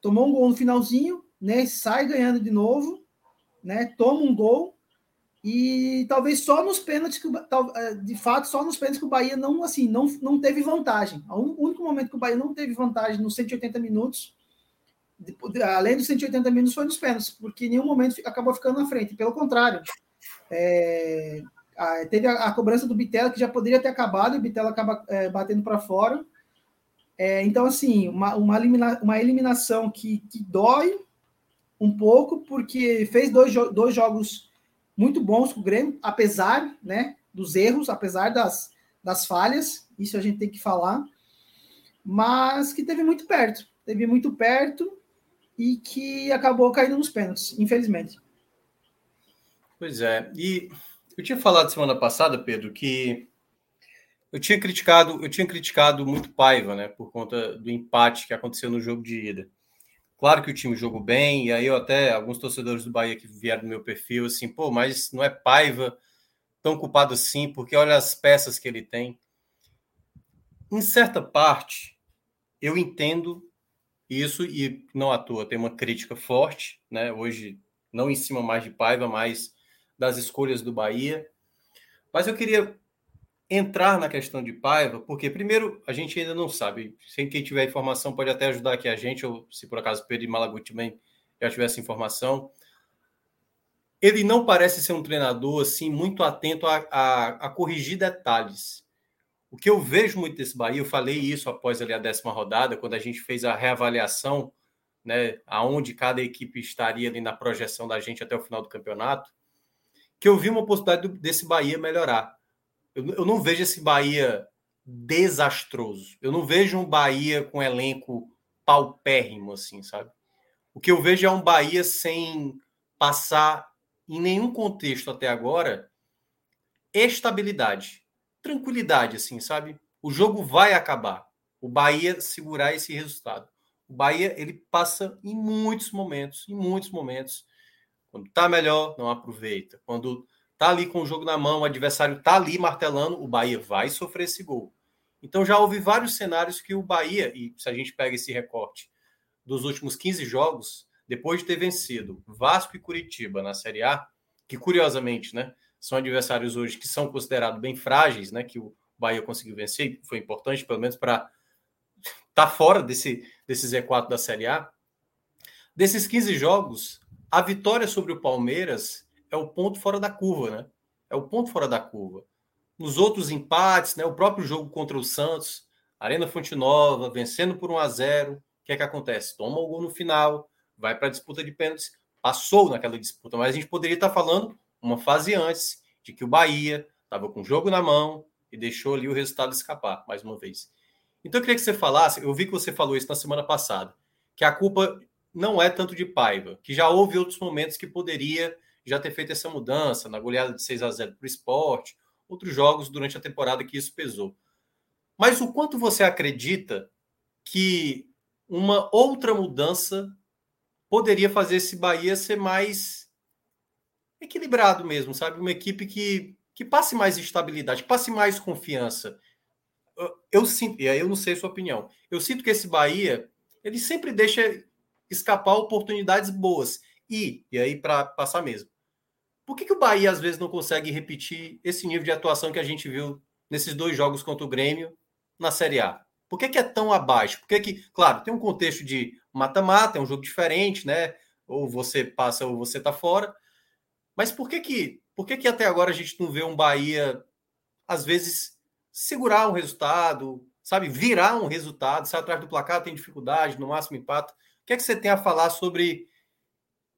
Speaker 3: tomou um gol no finalzinho, né, sai ganhando de novo, né, toma um gol e talvez só nos pênaltis que é, de fato só nos pênaltis que o Bahia não assim não, não teve vantagem. O único momento que o Bahia não teve vantagem nos 180 minutos, além dos 180 minutos, foi nos pênaltis, porque em nenhum momento acabou ficando na frente. Pelo contrário, é, ah, teve a, a, cobrança do Bitela, que já poderia ter acabado, e o Bitela acaba é, batendo para fora. É, então, assim, uma, uma, elimina, uma eliminação que, que dói um pouco, porque fez dois, dois jogos muito bons com o Grêmio, apesar né, dos erros, apesar das, das falhas, isso a gente tem que falar, mas que teve muito perto, teve muito perto e que acabou caindo nos pênaltis, infelizmente.
Speaker 1: Pois é, e eu tinha falado semana passada, Pedro, que eu tinha criticado, eu tinha criticado muito Paiva, né, por conta do empate que aconteceu no jogo de ida. Claro que o time jogou bem, e aí eu até alguns torcedores do Bahia que vieram no meu perfil assim, pô, mas não é Paiva tão culpado assim, porque olha as peças que ele tem. Em certa parte, eu entendo isso e não à toa tem uma crítica forte, né? Hoje não em cima mais de Paiva, mas das escolhas do Bahia. Mas eu queria entrar na questão de Paiva, porque primeiro a gente ainda não sabe. Sem quem tiver informação pode até ajudar aqui a gente, ou se por acaso Pedro Malaguti também já tivesse informação. Ele não parece ser um treinador assim muito atento a, a, a corrigir detalhes. O que eu vejo muito desse Bahia, eu falei isso após ali a décima rodada, quando a gente fez a reavaliação, né, aonde cada equipe estaria ali na projeção da gente até o final do campeonato que eu vi uma possibilidade desse Bahia melhorar. Eu, eu não vejo esse Bahia desastroso. Eu não vejo um Bahia com elenco paupérrimo, assim, sabe? O que eu vejo é um Bahia sem passar, em nenhum contexto até agora, estabilidade. tranquilidade, assim, sabe? O jogo vai acabar. O Bahia segurar esse resultado. O Bahia, ele passa em muitos momentos, em muitos momentos. Quando tá melhor, não aproveita. Quando tá ali com o jogo na mão, o adversário tá ali martelando, o Bahia vai sofrer esse gol. Então já houve vários cenários que o Bahia, e se a gente pega esse recorte dos últimos 15 jogos, depois de ter vencido Vasco e Curitiba na Série A, que curiosamente, né, são adversários hoje que são considerados bem frágeis, né, que o Bahia conseguiu vencer, foi importante pelo menos para estar tá fora desse, desse Z4 da Série A. Desses 15 jogos, a vitória sobre o Palmeiras é o ponto fora da curva, né? É o ponto fora da curva. Nos outros empates, né, o próprio jogo contra o Santos, Arena Fonte Nova, vencendo por 1 a 0 o que é que acontece? Toma o gol no final, vai para a disputa de pênaltis, passou naquela disputa, mas a gente poderia estar falando uma fase antes de que o Bahia estava com o jogo na mão e deixou ali o resultado escapar, mais uma vez. Então eu queria que você falasse, eu vi que você falou isso na semana passada, que a culpa não é tanto de Paiva, que já houve outros momentos que poderia já ter feito essa mudança, na goleada de 6 a 0 para o esporte, outros jogos durante a temporada que isso pesou. Mas o quanto você acredita que uma outra mudança poderia fazer esse Bahia ser mais equilibrado mesmo, sabe? Uma equipe que, que passe mais estabilidade, passe mais confiança. Eu, eu sinto, e aí eu não sei a sua opinião, eu sinto que esse Bahia, ele sempre deixa escapar oportunidades boas. E, e aí para passar mesmo. Por que, que o Bahia às vezes não consegue repetir esse nível de atuação que a gente viu nesses dois jogos contra o Grêmio na Série A? Por que, que é tão abaixo? Por que, que, claro, tem um contexto de mata-mata, é um jogo diferente, né? Ou você passa ou você tá fora. Mas por que que, por que que até agora a gente não vê um Bahia às vezes segurar um resultado, sabe, virar um resultado, sai atrás do placar, tem dificuldade, no máximo empata. Que é que você tem a falar sobre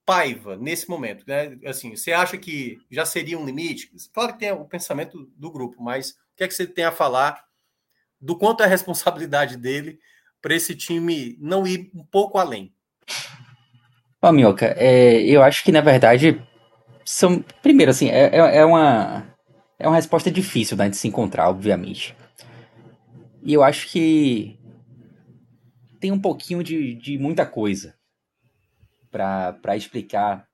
Speaker 1: Paiva nesse momento, né? Assim, você acha que já seria um limite? Claro que tem o pensamento do grupo, mas o que é que você tem a falar do quanto é a responsabilidade dele para esse time não ir um pouco além?
Speaker 2: Ó, é, eu acho que na verdade são. Primeiro, assim, é, é, é uma. É uma resposta difícil da gente se encontrar, obviamente. E eu acho que tem um pouquinho de, de muita coisa para explicar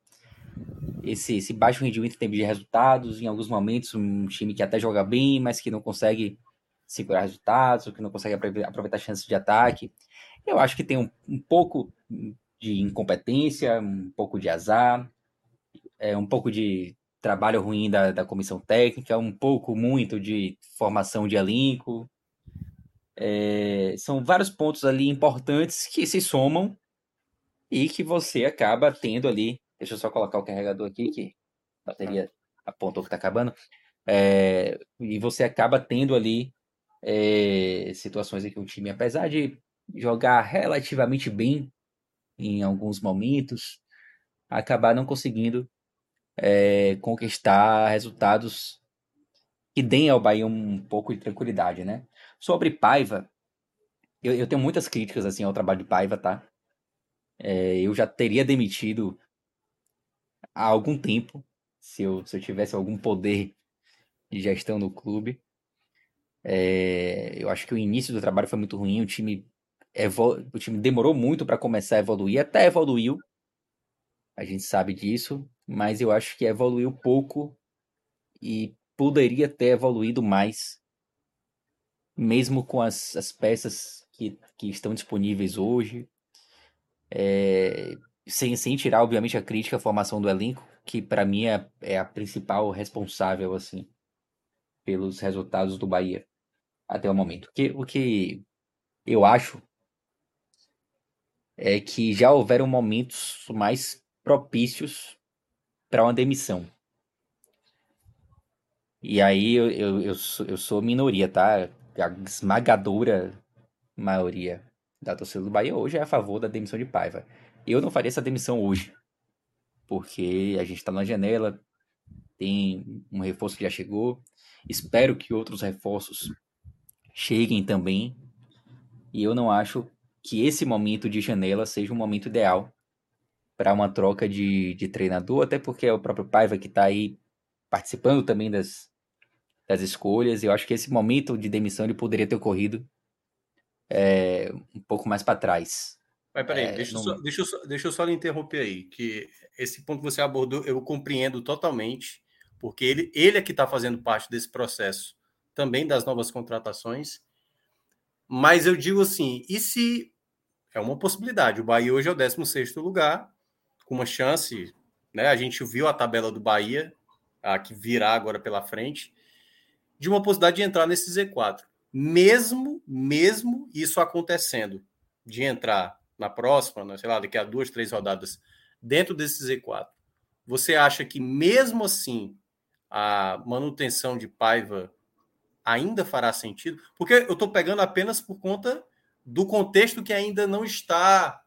Speaker 2: esse, esse baixo rendimento em termos de resultados. Em alguns momentos, um time que até joga bem, mas que não consegue segurar resultados, ou que não consegue aproveitar chances de ataque. Eu acho que tem um, um pouco de incompetência, um pouco de azar, é, um pouco de trabalho ruim da, da comissão técnica, um pouco muito de formação de elenco. É, são vários pontos ali importantes que se somam e que você acaba tendo ali. Deixa eu só colocar o carregador aqui, que a bateria apontou que está acabando. É, e você acaba tendo ali é, situações em que o time, apesar de jogar relativamente bem em alguns momentos, acabar não conseguindo é, conquistar resultados que deem ao Bahia um pouco de tranquilidade, né? Sobre Paiva, eu, eu tenho muitas críticas assim ao trabalho de Paiva, tá? É, eu já teria demitido há algum tempo se eu, se eu tivesse algum poder de gestão no clube. É, eu acho que o início do trabalho foi muito ruim, o time, evol... o time demorou muito para começar a evoluir, até evoluiu, a gente sabe disso, mas eu acho que evoluiu pouco e poderia ter evoluído mais, mesmo com as, as peças que, que estão disponíveis hoje. É, sem, sem tirar, obviamente, a crítica à formação do elenco, que para mim é, é a principal responsável assim pelos resultados do Bahia até o momento. O que, o que eu acho é que já houveram momentos mais propícios para uma demissão. E aí eu, eu, eu, sou, eu sou minoria, tá? A esmagadora maioria da torcida do Bahia hoje é a favor da demissão de Paiva. Eu não faria essa demissão hoje, porque a gente está na janela, tem um reforço que já chegou. Espero que outros reforços cheguem também. E eu não acho que esse momento de janela seja um momento ideal para uma troca de, de treinador, até porque é o próprio Paiva que está aí participando também das, das escolhas. Eu acho que esse momento de demissão ele poderia ter ocorrido é, um pouco mais para trás.
Speaker 1: Mas peraí, é, deixa, não... só, deixa, eu só, deixa eu só lhe interromper aí, que esse ponto que você abordou eu compreendo totalmente, porque ele, ele é que está fazendo parte desse processo também das novas contratações. Mas eu digo assim, e se é uma possibilidade? O Bahia hoje é o 16 lugar, com uma chance, né? A gente viu a tabela do Bahia, a que virá agora pela frente, de uma possibilidade de entrar nesse Z4. Mesmo, mesmo isso acontecendo, de entrar na próxima, né, sei lá, daqui a duas, três rodadas, dentro desse Z4, você acha que mesmo assim a manutenção de Paiva ainda fará sentido? Porque eu estou pegando apenas por conta do contexto que ainda não está.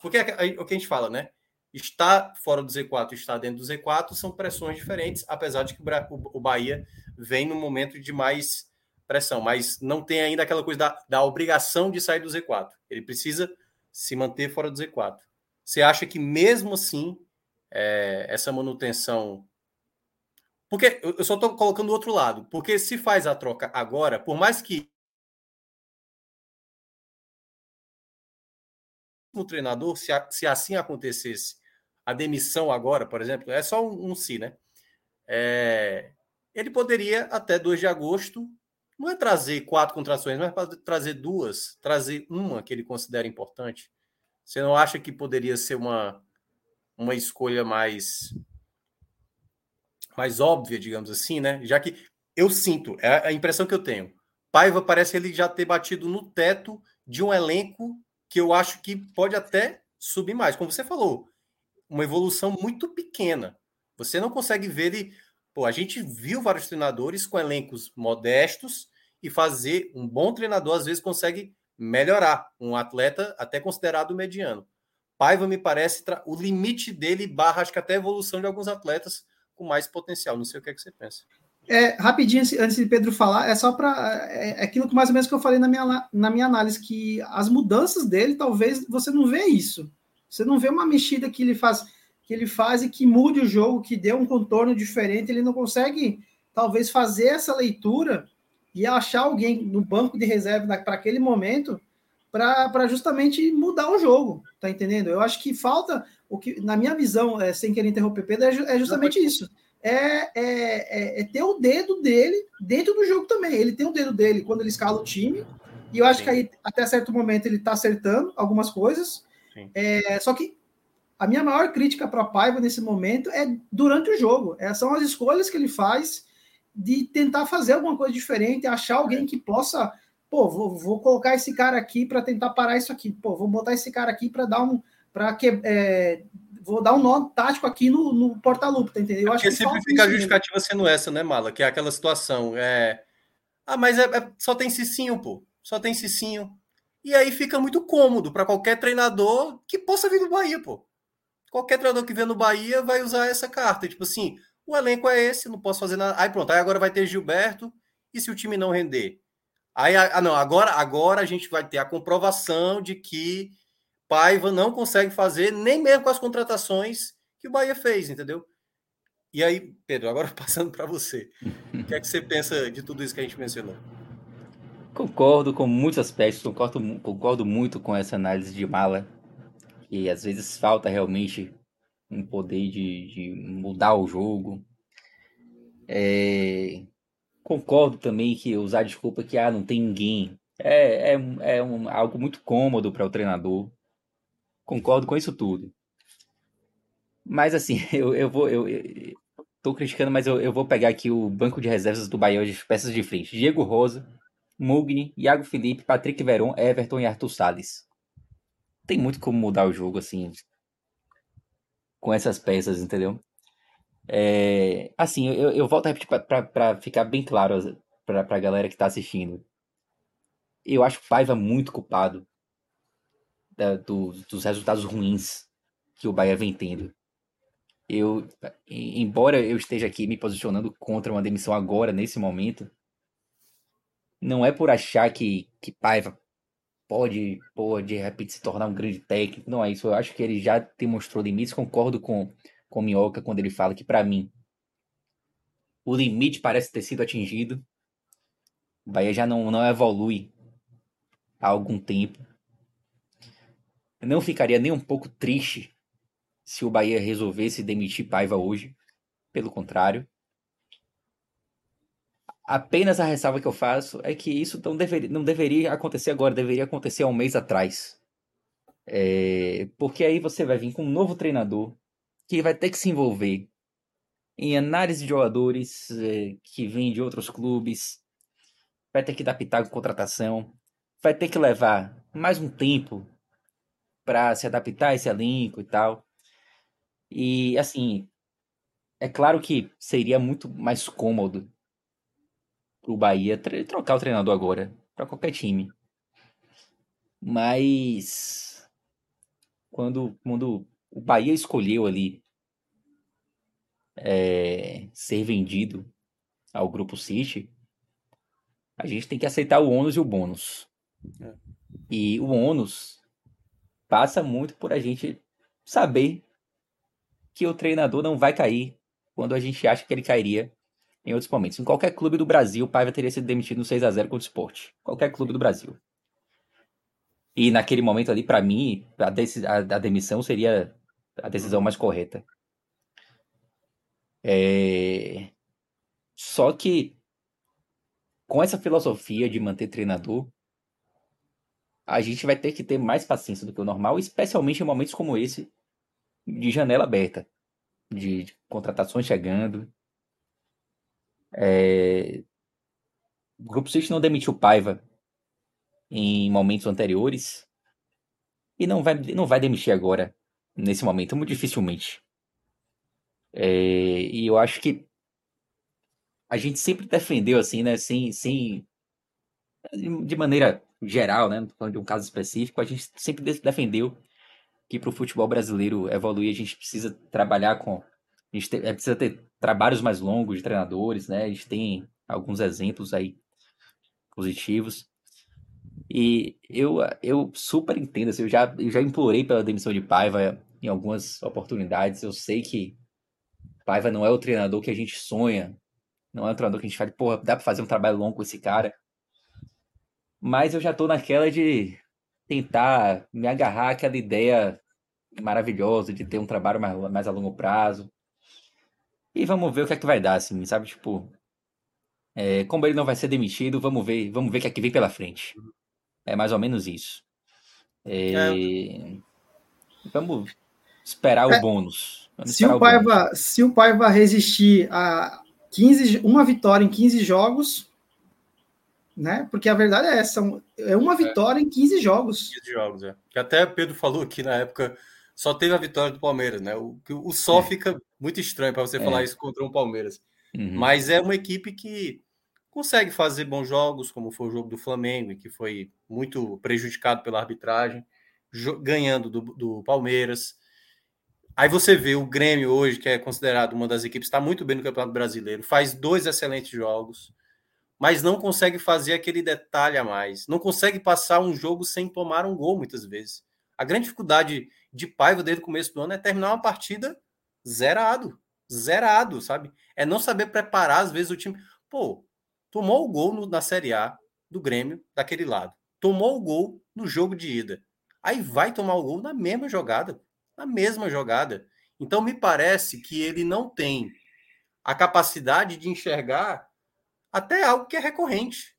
Speaker 1: Porque é, é o que a gente fala, né? Está fora do Z4 está dentro do Z4 são pressões diferentes, apesar de que o Bahia vem num momento de mais pressão, mas não tem ainda aquela coisa da, da obrigação de sair do Z4. Ele precisa se manter fora do Z4. Você acha que mesmo assim é, essa manutenção porque eu só estou colocando o outro lado. Porque se faz a troca agora, por mais que o treinador, se, se assim acontecesse, a demissão agora, por exemplo, é só um, um si, né? É, ele poderia, até 2 de agosto, não é trazer quatro contrações, mas é trazer duas, trazer uma que ele considera importante. Você não acha que poderia ser uma, uma escolha mais mais óbvia, digamos assim, né? Já que eu sinto, é a impressão que eu tenho. Paiva parece ele já ter batido no teto de um elenco que eu acho que pode até subir mais. Como você falou, uma evolução muito pequena. Você não consegue ver ele. Pô, a gente viu vários treinadores com elencos modestos e fazer um bom treinador às vezes consegue melhorar um atleta até considerado mediano. Paiva me parece o limite dele barra acho que até a evolução de alguns atletas com mais potencial. Não sei o que, é que você pensa.
Speaker 3: É, rapidinho, antes de Pedro falar, é só para. É, é, aquilo que mais ou menos que eu falei na minha, na minha análise, que as mudanças dele, talvez você não vê isso. Você não vê uma mexida que ele faz, que ele faz e que mude o jogo, que dê um contorno diferente. Ele não consegue, talvez, fazer essa leitura e achar alguém no banco de reserva para aquele momento para justamente mudar o jogo, tá entendendo? Eu acho que falta o que, na minha visão, é, sem querer interromper Pedro, é, é justamente isso. É, é, é, é, ter o dedo dele dentro do jogo também. Ele tem o dedo dele quando ele escala o time, e eu acho Sim. que aí, até certo momento, ele está acertando algumas coisas. É, só que a minha maior crítica para Paiva nesse momento é durante o jogo. É, são as escolhas que ele faz de tentar fazer alguma coisa diferente, achar alguém que possa. Pô, vou, vou colocar esse cara aqui para tentar parar isso aqui. Pô, vou botar esse cara aqui para dar um para que é, vou dar um nó tático aqui no, no porta-lupa, tá entendeu?
Speaker 1: Eu acho que sempre fica a justificativa mesmo. sendo essa, né, Mala? Que é aquela situação. É... Ah, mas é, é, só tem Cicinho, pô. Só tem Cicinho. E aí fica muito cômodo para qualquer treinador que possa vir do Bahia, pô. Qualquer treinador que vier no Bahia vai usar essa carta. Tipo assim, o elenco é esse, não posso fazer nada. Aí pronto, aí agora vai ter Gilberto. E se o time não render? Aí, ah, não, agora, agora a gente vai ter a comprovação de que Paiva não consegue fazer nem mesmo com as contratações que o Bahia fez, entendeu? E aí, Pedro, agora passando para você. O que é que você pensa de tudo isso que a gente mencionou?
Speaker 2: Concordo com muitos aspectos, concordo, concordo muito com essa análise de mala, que às vezes falta realmente um poder de, de mudar o jogo. É, concordo também que usar desculpa que ah, não tem ninguém é, é, é um, algo muito cômodo para o treinador. Concordo com isso tudo. Mas assim, eu, eu vou. Eu, eu tô criticando, mas eu, eu vou pegar aqui o banco de reservas do Bahia de peças de frente. Diego Rosa, Mugni, Iago Felipe, Patrick Veron, Everton e Arthur Salles. Tem muito como mudar o jogo, assim, com essas peças, entendeu? É, assim, eu, eu volto a repetir para ficar bem claro para a galera que está assistindo. Eu acho o Paiva muito culpado da, do, dos resultados ruins que o Bahia vem tendo. Eu, embora eu esteja aqui me posicionando contra uma demissão agora, nesse momento, não é por achar que, que Paiva pode, pode, de repente, se tornar um grande técnico. Não é isso. Eu acho que ele já demonstrou limites. Concordo com, com Minhoca quando ele fala que, para mim, o limite parece ter sido atingido. O Bahia já não, não evolui há algum tempo. Eu não ficaria nem um pouco triste se o Bahia resolvesse demitir Paiva hoje. Pelo contrário. Apenas a ressalva que eu faço é que isso não deveria, não deveria acontecer agora, deveria acontecer há um mês atrás. É, porque aí você vai vir com um novo treinador que vai ter que se envolver em análise de jogadores é, que vêm de outros clubes, vai ter que dar pitaco contratação, vai ter que levar mais um tempo para se adaptar a esse elenco e tal. E assim, é claro que seria muito mais cômodo o Bahia trocar o treinador agora para qualquer time. Mas quando, quando o Bahia escolheu ali é, ser vendido ao Grupo City, a gente tem que aceitar o ônus e o bônus. É. E o ônus passa muito por a gente saber que o treinador não vai cair quando a gente acha que ele cairia em outros momentos. Em qualquer clube do Brasil, o Paiva teria sido demitido no 6 a 0 contra o Sport. Qualquer clube do Brasil. E naquele momento ali, para mim, a, a, a, demissão seria a decisão mais correta. É... Só que com essa filosofia de manter treinador, a gente vai ter que ter mais paciência do que o normal, especialmente em momentos como esse de janela aberta, de, de contratações chegando. É... O Grupo City não demitiu Paiva em momentos anteriores e não vai, não vai demitir agora, nesse momento, muito dificilmente. É... E eu acho que a gente sempre defendeu assim, né, sem, sem de maneira geral, né, falando de um caso específico, a gente sempre defendeu que para o futebol brasileiro evoluir a gente precisa trabalhar com a gente tem, é, precisa ter trabalhos mais longos de treinadores, né? A gente tem alguns exemplos aí positivos. E eu, eu super entendo, assim, eu, já, eu já implorei pela demissão de Paiva em algumas oportunidades. Eu sei que Paiva não é o treinador que a gente sonha, não é o treinador que a gente fala, porra, dá pra fazer um trabalho longo com esse cara. Mas eu já tô naquela de tentar me agarrar àquela ideia maravilhosa de ter um trabalho mais, mais a longo prazo. E vamos ver o que é que vai dar, assim, sabe? Tipo, é, como ele não vai ser demitido, vamos ver, vamos ver o que é que vem pela frente. É mais ou menos isso. É, é. Vamos esperar o é, bônus. Vamos
Speaker 3: se, o Paiva, bônus. se o Paiva resistir a 15, uma vitória em 15 jogos, né? Porque a verdade é essa, é uma é. vitória em 15 jogos.
Speaker 1: 15 jogos, é. Que até Pedro falou aqui na época, só teve a vitória do Palmeiras, né? O, o só é. fica muito estranho para você é. falar isso contra um Palmeiras. Uhum. Mas é uma equipe que consegue fazer bons jogos, como foi o jogo do Flamengo, que foi muito prejudicado pela arbitragem, ganhando do, do Palmeiras. Aí você vê o Grêmio hoje, que é considerado uma das equipes, está muito bem no Campeonato Brasileiro, faz dois excelentes jogos mas não consegue fazer aquele detalhe a mais. Não consegue passar um jogo sem tomar um gol, muitas vezes. A grande dificuldade de Paiva desde o começo do ano é terminar uma partida zerado. Zerado, sabe? É não saber preparar, às vezes, o time. Pô, tomou o gol no, na Série A do Grêmio, daquele lado. Tomou o gol no jogo de ida. Aí vai tomar o gol na mesma jogada. Na mesma jogada. Então, me parece que ele não tem a capacidade de enxergar até algo que é recorrente.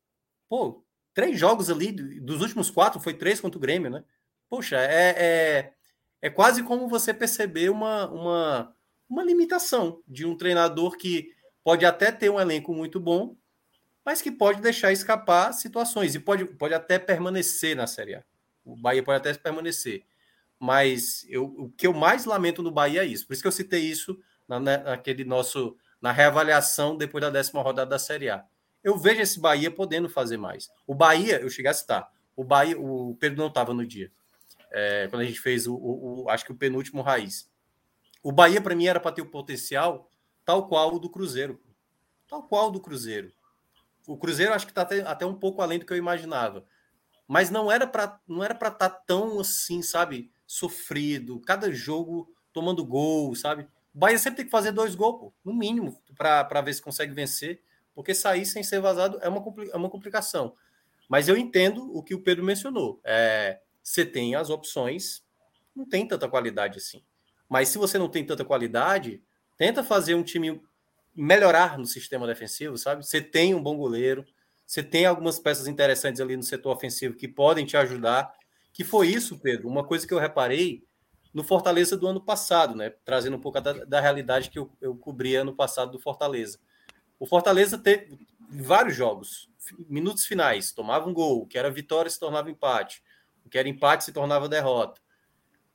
Speaker 1: Pô, três jogos ali, dos últimos quatro, foi três contra o Grêmio, né? Poxa, é, é, é quase como você perceber uma, uma, uma limitação de um treinador que pode até ter um elenco muito bom, mas que pode deixar escapar situações e pode, pode até permanecer na Série A. O Bahia pode até permanecer. Mas eu, o que eu mais lamento no Bahia é isso. Por isso que eu citei isso na, naquele nosso na reavaliação depois da décima rodada da Série A. Eu vejo esse Bahia podendo fazer mais. O Bahia, eu cheguei a citar, o Bahia, o Pedro não estava no dia, é, quando a gente fez o, o, o, acho que o penúltimo raiz. O Bahia, para mim, era para ter o potencial tal qual o do Cruzeiro. Tal qual o do Cruzeiro. O Cruzeiro acho que está até, até um pouco além do que eu imaginava. Mas não era para estar tá tão assim, sabe, sofrido, cada jogo tomando gol, sabe? O Bahia sempre tem que fazer dois gols, no mínimo, para ver se consegue vencer, porque sair sem ser vazado é uma, é uma complicação. Mas eu entendo o que o Pedro mencionou. É, você tem as opções, não tem tanta qualidade assim. Mas se você não tem tanta qualidade, tenta fazer um time melhorar no sistema defensivo, sabe? Você tem um bom goleiro, você tem algumas peças interessantes ali no setor ofensivo que podem te ajudar. Que foi isso, Pedro, uma coisa que eu reparei no Fortaleza do ano passado, né? Trazendo um pouco da, da realidade que eu, eu cobria no passado do Fortaleza. O Fortaleza teve vários jogos, minutos finais, tomava um gol, que era vitória se tornava empate, que era empate se tornava derrota.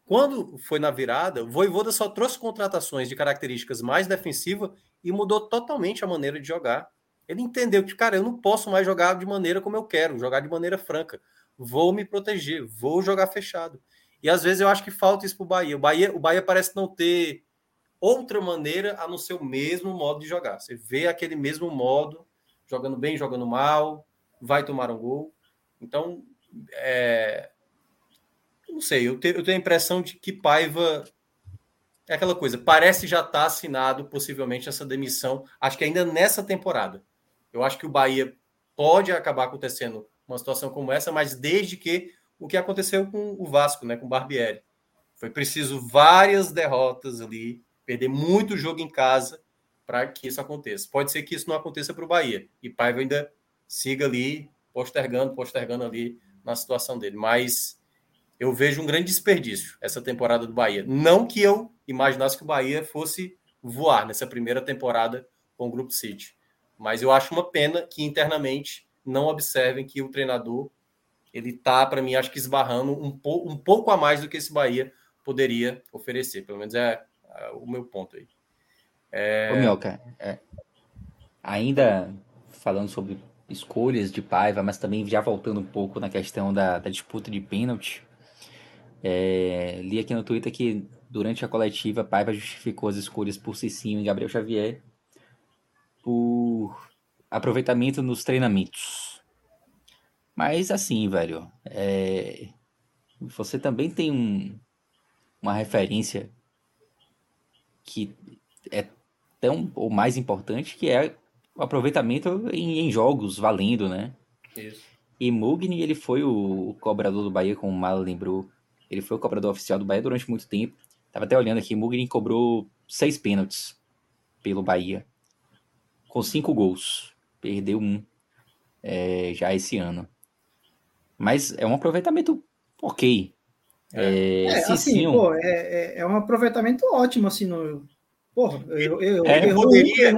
Speaker 1: Quando foi na virada, o Voivoda só trouxe contratações de características mais defensivas e mudou totalmente a maneira de jogar. Ele entendeu que, cara, eu não posso mais jogar de maneira como eu quero, jogar de maneira franca. Vou me proteger, vou jogar fechado. E às vezes eu acho que falta isso para o Bahia. O Bahia. O Bahia parece não ter outra maneira a não ser o mesmo modo de jogar. Você vê aquele mesmo modo, jogando bem, jogando mal, vai tomar um gol. Então, é... não sei, eu tenho, eu tenho a impressão de que Paiva é aquela coisa, parece já estar tá assinado possivelmente essa demissão, acho que ainda nessa temporada. Eu acho que o Bahia pode acabar acontecendo uma situação como essa, mas desde que o que aconteceu com o Vasco, né, com o Barbieri. Foi preciso várias derrotas ali, perder muito jogo em casa para que isso aconteça. Pode ser que isso não aconteça para o Bahia e Paiva ainda siga ali postergando, postergando ali na situação dele. Mas eu vejo um grande desperdício essa temporada do Bahia. Não que eu imaginasse que o Bahia fosse voar nessa primeira temporada com o Grupo City, mas eu acho uma pena que internamente não observem que o treinador ele tá, para mim, acho que esbarrando um, po um pouco a mais do que esse Bahia poderia oferecer. Pelo menos é, é o meu ponto aí.
Speaker 2: É... Ô, Mioca, é, ainda falando sobre escolhas de Paiva, mas também já voltando um pouco na questão da, da disputa de pênalti, é, li aqui no Twitter que durante a coletiva Paiva justificou as escolhas por Cicinho e Gabriel Xavier por aproveitamento nos treinamentos. Mas assim, velho, é... você também tem um... uma referência que é tão ou mais importante que é o aproveitamento em, em jogos valendo, né? Isso. E Mugni, ele foi o, o cobrador do Bahia, como o Mala lembrou. Ele foi o cobrador oficial do Bahia durante muito tempo. Tava até olhando aqui, Mugni cobrou seis pênaltis pelo Bahia, com cinco gols. Perdeu um é, já esse ano. Mas é um aproveitamento ok.
Speaker 3: É, é assim, pô, é, é, é, um aproveitamento ótimo, assim, no... Porra, eu, eu, é,
Speaker 1: eu, poderia,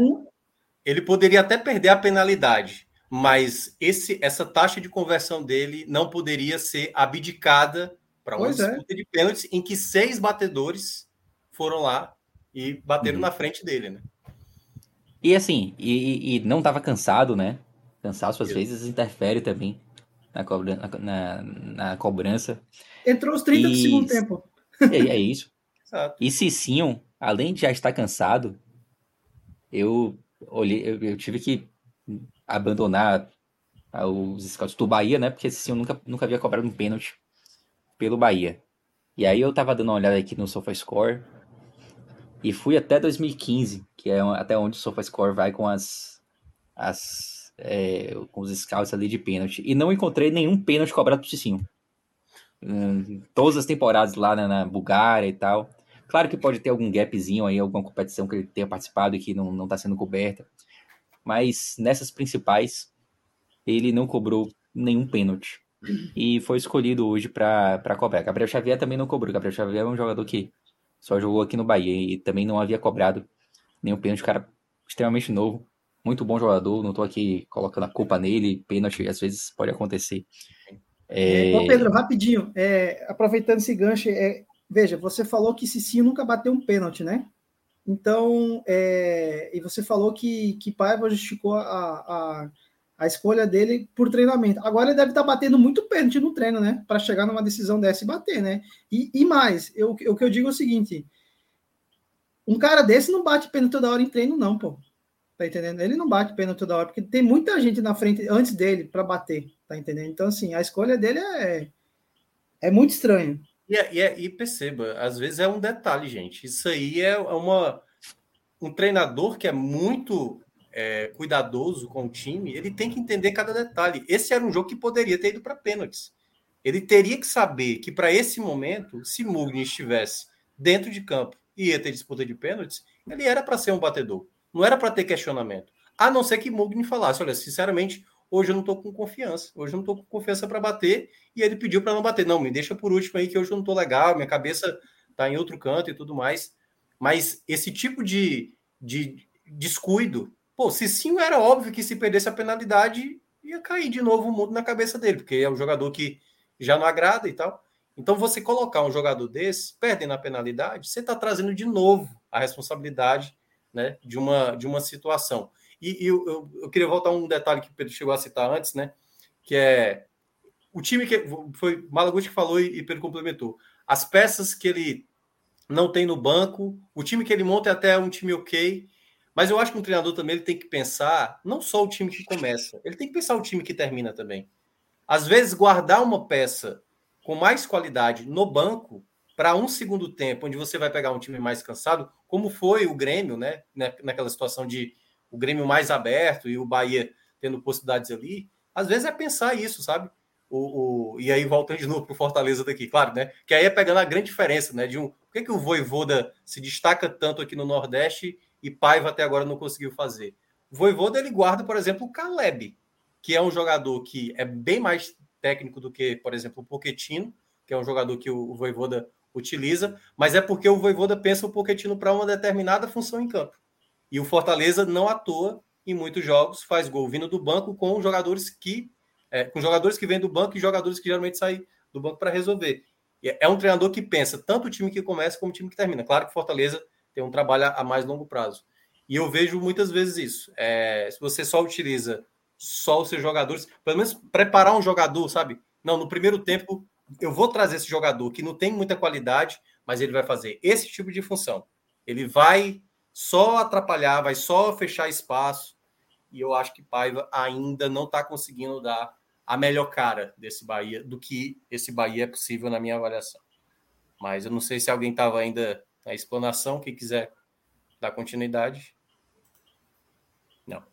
Speaker 1: ele poderia até perder a penalidade, mas esse, essa taxa de conversão dele não poderia ser abdicada para uma pois é. disputa de pênaltis em que seis batedores foram lá e bateram uhum. na frente dele, né?
Speaker 2: E assim, e, e não estava cansado, né? Cansaço às vezes interfere também na, cobrança, na, na cobrança.
Speaker 3: Entrou os 30 e... do segundo tempo.
Speaker 2: É, é isso. Exato. E Cicinho, além de já estar cansado, eu olhei, eu, eu tive que abandonar os scouts do Bahia, né? Porque Cicinho nunca, nunca havia cobrado um pênalti pelo Bahia. E aí eu tava dando uma olhada aqui no SofaScore e fui até 2015, que é até onde o SofaScore vai com as, as é, com os scouts ali de pênalti. E não encontrei nenhum pênalti cobrado por Cicinho. Hum, todas as temporadas lá né, na Bulgária e tal. Claro que pode ter algum gapzinho aí, alguma competição que ele tenha participado e que não, não tá sendo coberta. Mas nessas principais, ele não cobrou nenhum pênalti. E foi escolhido hoje para cobrar. Gabriel Xavier também não cobrou. Gabriel Xavier é um jogador que só jogou aqui no Bahia e também não havia cobrado nenhum pênalti. Cara extremamente novo muito bom jogador, não tô aqui colocando a culpa nele, pênalti às vezes pode acontecer.
Speaker 3: É... Ô Pedro, rapidinho, é, aproveitando esse gancho, é, veja, você falou que Cicinho nunca bateu um pênalti, né? Então, é, e você falou que, que Paiva justificou a, a, a, escolha dele por treinamento. Agora ele deve estar batendo muito pênalti no treino, né? Para chegar numa decisão dessa e bater, né? E, e mais, eu, o que eu digo é o seguinte: um cara desse não bate pênalti toda hora em treino, não, pô. Tá entendendo? Ele não bate pênalti toda hora, porque tem muita gente na frente antes dele para bater, tá entendendo? Então, assim, a escolha dele é, é muito estranha.
Speaker 1: E, é, e, é, e, perceba, às vezes é um detalhe, gente. Isso aí é uma. um treinador que é muito é, cuidadoso com o time, ele tem que entender cada detalhe. Esse era um jogo que poderia ter ido para pênaltis. Ele teria que saber que para esse momento, se Mugni estivesse dentro de campo e ia ter disputa de pênaltis, ele era para ser um batedor. Não era para ter questionamento. A não ser que Mugni falasse: olha, sinceramente, hoje eu não estou com confiança. Hoje eu não estou com confiança para bater. E ele pediu para não bater. Não, me deixa por último aí, que hoje eu não estou legal, minha cabeça está em outro canto e tudo mais. Mas esse tipo de, de descuido Pô, Cicinho era óbvio que se perdesse a penalidade, ia cair de novo o mundo na cabeça dele, porque é um jogador que já não agrada e tal. Então, você colocar um jogador desse, perdendo a penalidade, você está trazendo de novo a responsabilidade né, de, uma, de uma situação. E, e eu, eu, queria voltar a um detalhe que o Pedro chegou a citar antes, né? Que é o time que foi Malaguti que falou e, e Pedro complementou. As peças que ele não tem no banco, o time que ele monta é até um time ok, mas eu acho que um treinador também ele tem que pensar não só o time que começa, ele tem que pensar o time que termina também. Às vezes, guardar uma peça com mais qualidade no banco para um segundo tempo, onde você vai pegar um time mais cansado, como foi o Grêmio, né? Naquela situação de o Grêmio mais aberto e o Bahia tendo possibilidades ali. Às vezes é pensar isso, sabe? O, o, e aí voltando de novo para o Fortaleza daqui, claro, né? Que aí é pegando a grande diferença, né? De um, por que, que o Voivoda se destaca tanto aqui no Nordeste e Paiva até agora não conseguiu fazer. O Voivoda ele guarda, por exemplo, o Caleb, que é um jogador que é bem mais técnico do que, por exemplo, o Pochettino, que é um jogador que o Voivoda utiliza, mas é porque o Voivoda pensa o Pochettino para uma determinada função em campo. E o Fortaleza não atua em muitos jogos, faz gol vindo do banco com jogadores que é, com jogadores que vêm do banco e jogadores que geralmente saem do banco para resolver. É um treinador que pensa tanto o time que começa como o time que termina. Claro que Fortaleza tem um trabalho a mais longo prazo. E eu vejo muitas vezes isso. É, se você só utiliza só os seus jogadores, pelo menos preparar um jogador, sabe? Não, no primeiro tempo eu vou trazer esse jogador que não tem muita qualidade, mas ele vai fazer esse tipo de função. Ele vai só atrapalhar, vai só fechar espaço. E eu acho que Paiva ainda não está conseguindo dar a melhor cara desse Bahia, do que esse Bahia é possível na minha avaliação. Mas eu não sei se alguém estava ainda a explanação. Quem quiser dar continuidade. Não.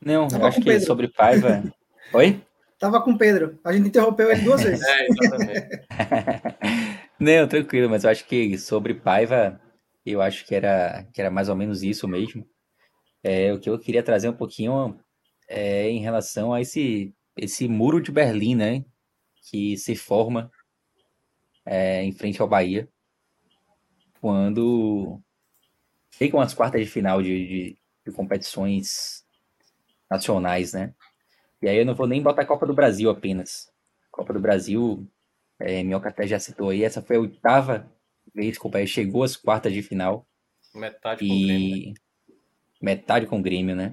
Speaker 2: Não, eu acho que Pedro. sobre Paiva. Oi?
Speaker 3: Tava com o Pedro. A gente interrompeu ele duas vezes.
Speaker 1: É, exatamente.
Speaker 2: Não, tranquilo, mas eu acho que sobre Paiva, eu acho que era, que era mais ou menos isso mesmo. É, o que eu queria trazer um pouquinho é em relação a esse, esse muro de Berlim, né? Que se forma é, em frente ao Bahia quando chegam as quartas de final de, de, de, competições nacionais, né? E aí eu não vou nem botar a Copa do Brasil apenas. Copa do Brasil, é, Minhoca até já citou aí, essa foi a oitava vez que o Bahia chegou às quartas de final.
Speaker 1: Metade com e... Grêmio. Né?
Speaker 2: Metade com o Grêmio, né?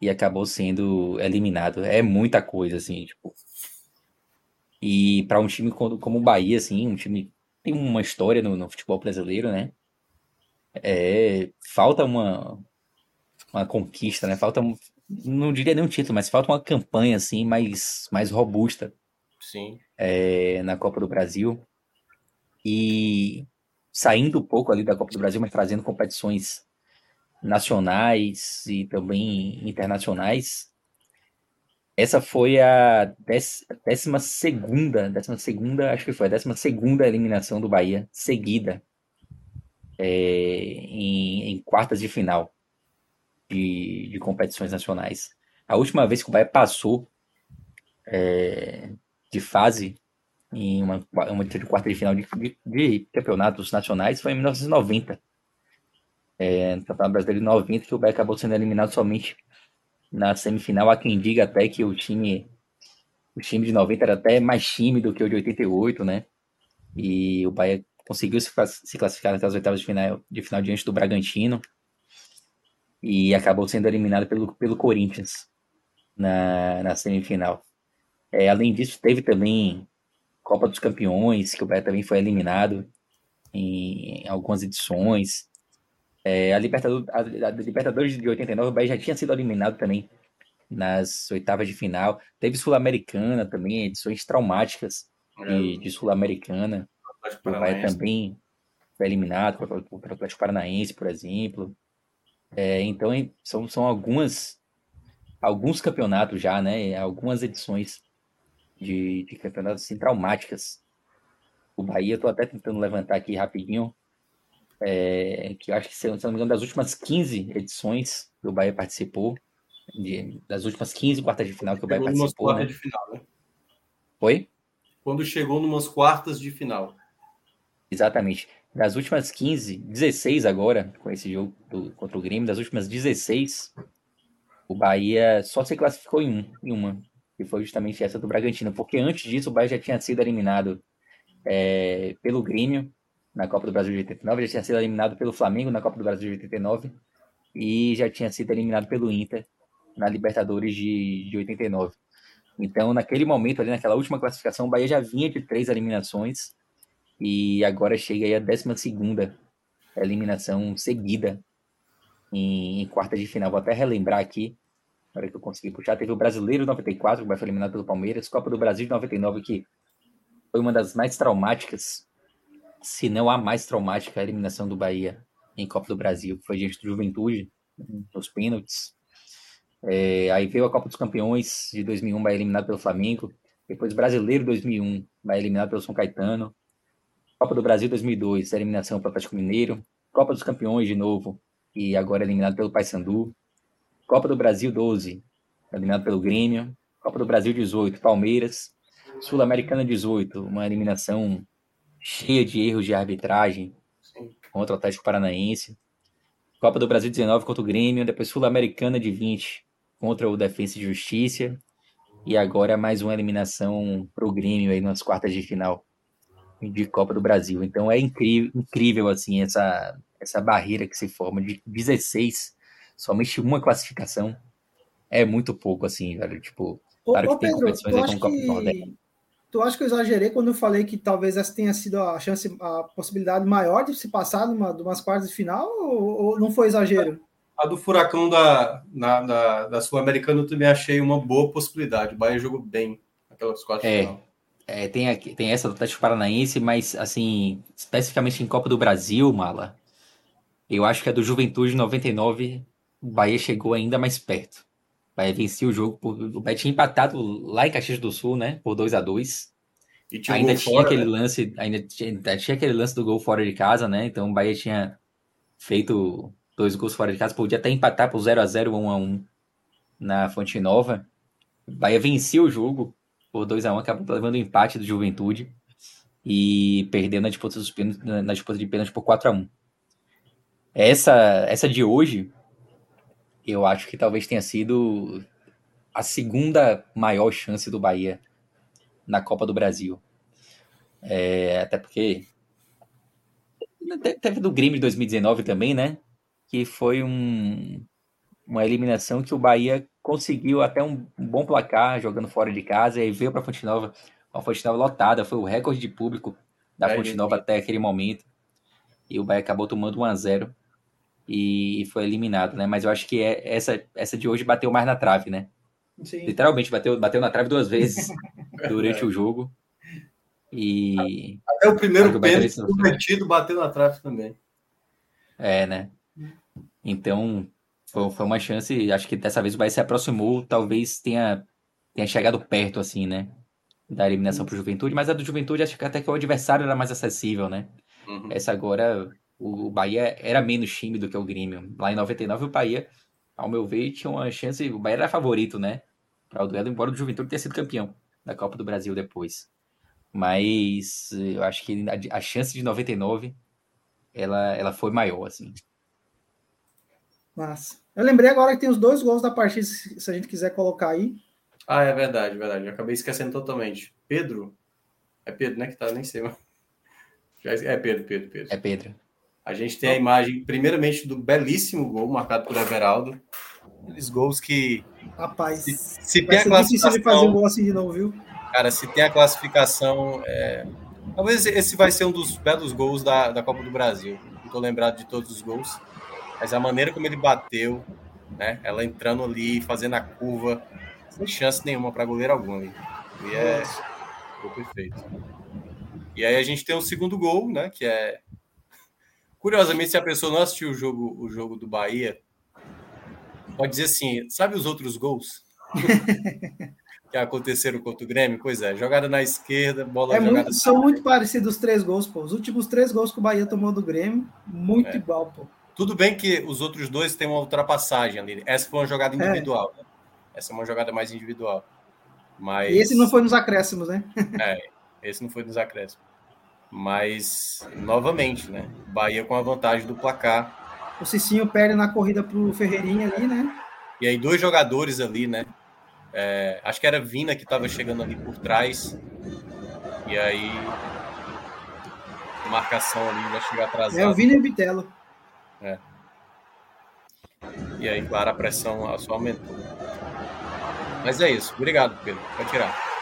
Speaker 2: E acabou sendo eliminado. É muita coisa, assim, tipo. E para um time como, como o Bahia, assim, um time tem uma história no, no futebol brasileiro, né? É, falta uma, uma conquista, né? Falta, não diria nem um título, mas falta uma campanha assim mais, mais robusta.
Speaker 1: Sim.
Speaker 2: É, na Copa do Brasil. E saindo um pouco ali da Copa do Brasil, mas trazendo competições nacionais e também internacionais, essa foi a décima segunda, décima segunda, acho que foi a décima segunda eliminação do Bahia seguida é, em, em, quartas de final de, de, competições nacionais. A última vez que o Bahia passou é, de fase em uma, uma de quarta de final de, de, de, campeonatos nacionais foi em 1990. É, no Campeonato Brasileiro de 90, que o Bahia acabou sendo eliminado somente na semifinal. Há quem diga até que o time, o time de 90 era até mais time do que o de 88, né? E o Bahia conseguiu se, classificar nas oitavas de final, de final diante do Bragantino e acabou sendo eliminado pelo, pelo Corinthians na, na semifinal. É, além disso, teve também Copa dos Campeões, que o Bahia também foi eliminado em, em algumas edições. É, a, Libertadores, a, a, Libertadores de 89, o Bahia já tinha sido eliminado também nas oitavas de final. Teve Sul-Americana também, edições traumáticas de, de Sul-Americana. O Bahia também foi eliminado para o Atlético Paranaense, por exemplo. É, então são, são algumas alguns campeonatos já, né? Algumas edições de, de campeonatos assim, traumáticas. O Bahia, estou até tentando levantar aqui rapidinho, é, que eu acho que, se não me engano, das últimas 15 edições que o Bahia participou, de, das últimas 15 quartas de final que o Bahia chegou participou. Né? De final, né? Oi?
Speaker 1: Quando chegou numas quartas de final.
Speaker 2: Exatamente. Das últimas 15, 16 agora, com esse jogo do, contra o Grêmio, das últimas 16, o Bahia só se classificou em, um, em uma, que foi justamente essa do Bragantino, porque antes disso o Bahia já tinha sido eliminado é, pelo Grêmio na Copa do Brasil de 89, já tinha sido eliminado pelo Flamengo na Copa do Brasil de 89 e já tinha sido eliminado pelo Inter na Libertadores de, de 89. Então, naquele momento, ali naquela última classificação, o Bahia já vinha de três eliminações e agora chega aí a 12 eliminação seguida em, em quarta de final. Vou até relembrar aqui, na hora que eu consegui puxar. Teve o Brasileiro 94, que vai ser eliminado pelo Palmeiras, Copa do Brasil de 99, que foi uma das mais traumáticas, se não a mais traumática, a eliminação do Bahia em Copa do Brasil, que foi diante do Juventude, nos pênaltis. É, aí veio a Copa dos Campeões de 2001, vai eliminado pelo Flamengo. Depois Brasileiro 2001, vai eliminado pelo São Caetano. Copa do Brasil 2002, eliminação para o Atlético Mineiro. Copa dos Campeões de novo, e agora eliminado pelo Paysandu. Copa do Brasil 12, eliminado pelo Grêmio. Copa do Brasil 18, Palmeiras. Sul-Americana 18, uma eliminação cheia de erros de arbitragem contra o Atlético Paranaense. Copa do Brasil 19 contra o Grêmio, depois Sul-Americana de 20 contra o Defensa e Justiça. E agora mais uma eliminação para o Grêmio aí nas quartas de final de Copa do Brasil. Então é incrível, incrível assim essa, essa barreira que se forma de 16, somente uma classificação é muito pouco assim, velho. Tipo,
Speaker 3: claro ô, que Pedro, tem competições aí como Copa do Nordeste. Tu acha que eu exagerei quando eu falei que talvez essa tenha sido a chance, a possibilidade maior de se passar numa, de umas quartas de final ou, ou não foi exagero?
Speaker 1: A do Furacão da, na, da, da Sul-Americana eu também achei uma boa possibilidade. O Bahia jogou bem aquelas quartas
Speaker 2: é,
Speaker 1: de final.
Speaker 2: É, tem, aqui, tem essa do Atlético Paranaense, mas assim, especificamente em Copa do Brasil, Mala, eu acho que a do Juventude 99, o Bahia chegou ainda mais perto. Bahia venceu o jogo, por, o Bahia tinha empatado lá em Caxias do Sul, né, por 2 a 2 ainda tinha fora, aquele né? lance, ainda tinha, ainda tinha aquele lance do gol fora de casa, né? Então o Bahia tinha feito dois gols fora de casa, podia até empatar por 0 a 0 1 a 1 na Fonte Nova. O Bahia venceu o jogo por 2 a 1 acabou levando o empate do Juventude e perdendo na disputa, dos pênaltis, na disputa de pênalti por 4 a 1 essa, essa de hoje, eu acho que talvez tenha sido a segunda maior chance do Bahia na Copa do Brasil. É, até porque teve do Grêmio de 2019 também, né? que foi um, uma eliminação que o Bahia conseguiu até um, um bom placar jogando fora de casa e veio para a Fonte Nova, a Fonte Nova lotada, foi o recorde de público da é, Fonte Nova até aquele momento. E o Bahia acabou tomando 1 a 0 e foi eliminado, né? Mas eu acho que é, essa, essa de hoje bateu mais na trave, né? Sim. Literalmente bateu, bateu na trave duas vezes durante o jogo. E
Speaker 1: até o primeiro pênalti convertido bateu na trave também.
Speaker 2: É, né? Então, foi, foi uma chance. Acho que dessa vez o Bahia se aproximou, talvez tenha, tenha chegado perto, assim, né? Da eliminação para o Juventude, mas a do Juventude acho que até que o adversário era mais acessível, né? Uhum. Essa agora, o Bahia era menos time do que o Grêmio. Lá em 99, o Bahia, ao meu ver, tinha uma chance. O Bahia era favorito, né? Para o duelo, embora o Juventude tenha sido campeão da Copa do Brasil depois. Mas eu acho que a, a chance de 99 ela, ela foi maior, assim.
Speaker 3: Mas eu lembrei agora que tem os dois gols da partida, se a gente quiser colocar aí.
Speaker 1: Ah, é verdade, verdade. Eu acabei esquecendo totalmente. Pedro? É Pedro, né? Que tá nem sei. É Pedro, Pedro, Pedro.
Speaker 2: É Pedro.
Speaker 1: A gente tem a imagem, primeiramente, do belíssimo gol marcado por Everaldo. Aqueles gols que.
Speaker 3: Rapaz,
Speaker 1: se, se tem a classificação.
Speaker 3: de fazer um gol assim de novo, viu?
Speaker 1: Cara, se tem a classificação. É... Talvez esse vai ser um dos belos gols da, da Copa do Brasil. Não tô lembrado de todos os gols mas a maneira como ele bateu, né? Ela entrando ali, fazendo a curva, sem chance nenhuma para goleiro algum ali. E é foi perfeito. E aí a gente tem o segundo gol, né? Que é curiosamente se a pessoa não assistiu o jogo, o jogo do Bahia Pode dizer assim, sabe os outros gols? que aconteceram contra o Grêmio? Pois é, jogada na esquerda, bola
Speaker 3: é
Speaker 1: jogada...
Speaker 3: Muito, são muito parecidos os três gols, pô. Os últimos três gols que o Bahia tomou do Grêmio, muito é. igual, pô.
Speaker 1: Tudo bem que os outros dois têm uma ultrapassagem ali. Essa foi uma jogada é. individual, é. né? Essa é uma jogada mais individual. Mas...
Speaker 3: E esse não foi nos acréscimos, né?
Speaker 1: é, esse não foi nos acréscimos. Mas, novamente, né? Bahia com a vantagem do placar.
Speaker 3: O Cicinho perde na corrida pro Ferreirinha ali, né?
Speaker 1: E aí, dois jogadores ali, né? É, acho que era Vina que estava chegando ali por trás. E aí. Marcação ali, já chegou atrasado.
Speaker 3: É o Vina e o Bitelo.
Speaker 1: É. E aí, claro, a pressão só aumentou. Mas é isso. Obrigado, Pedro. Pode tirar.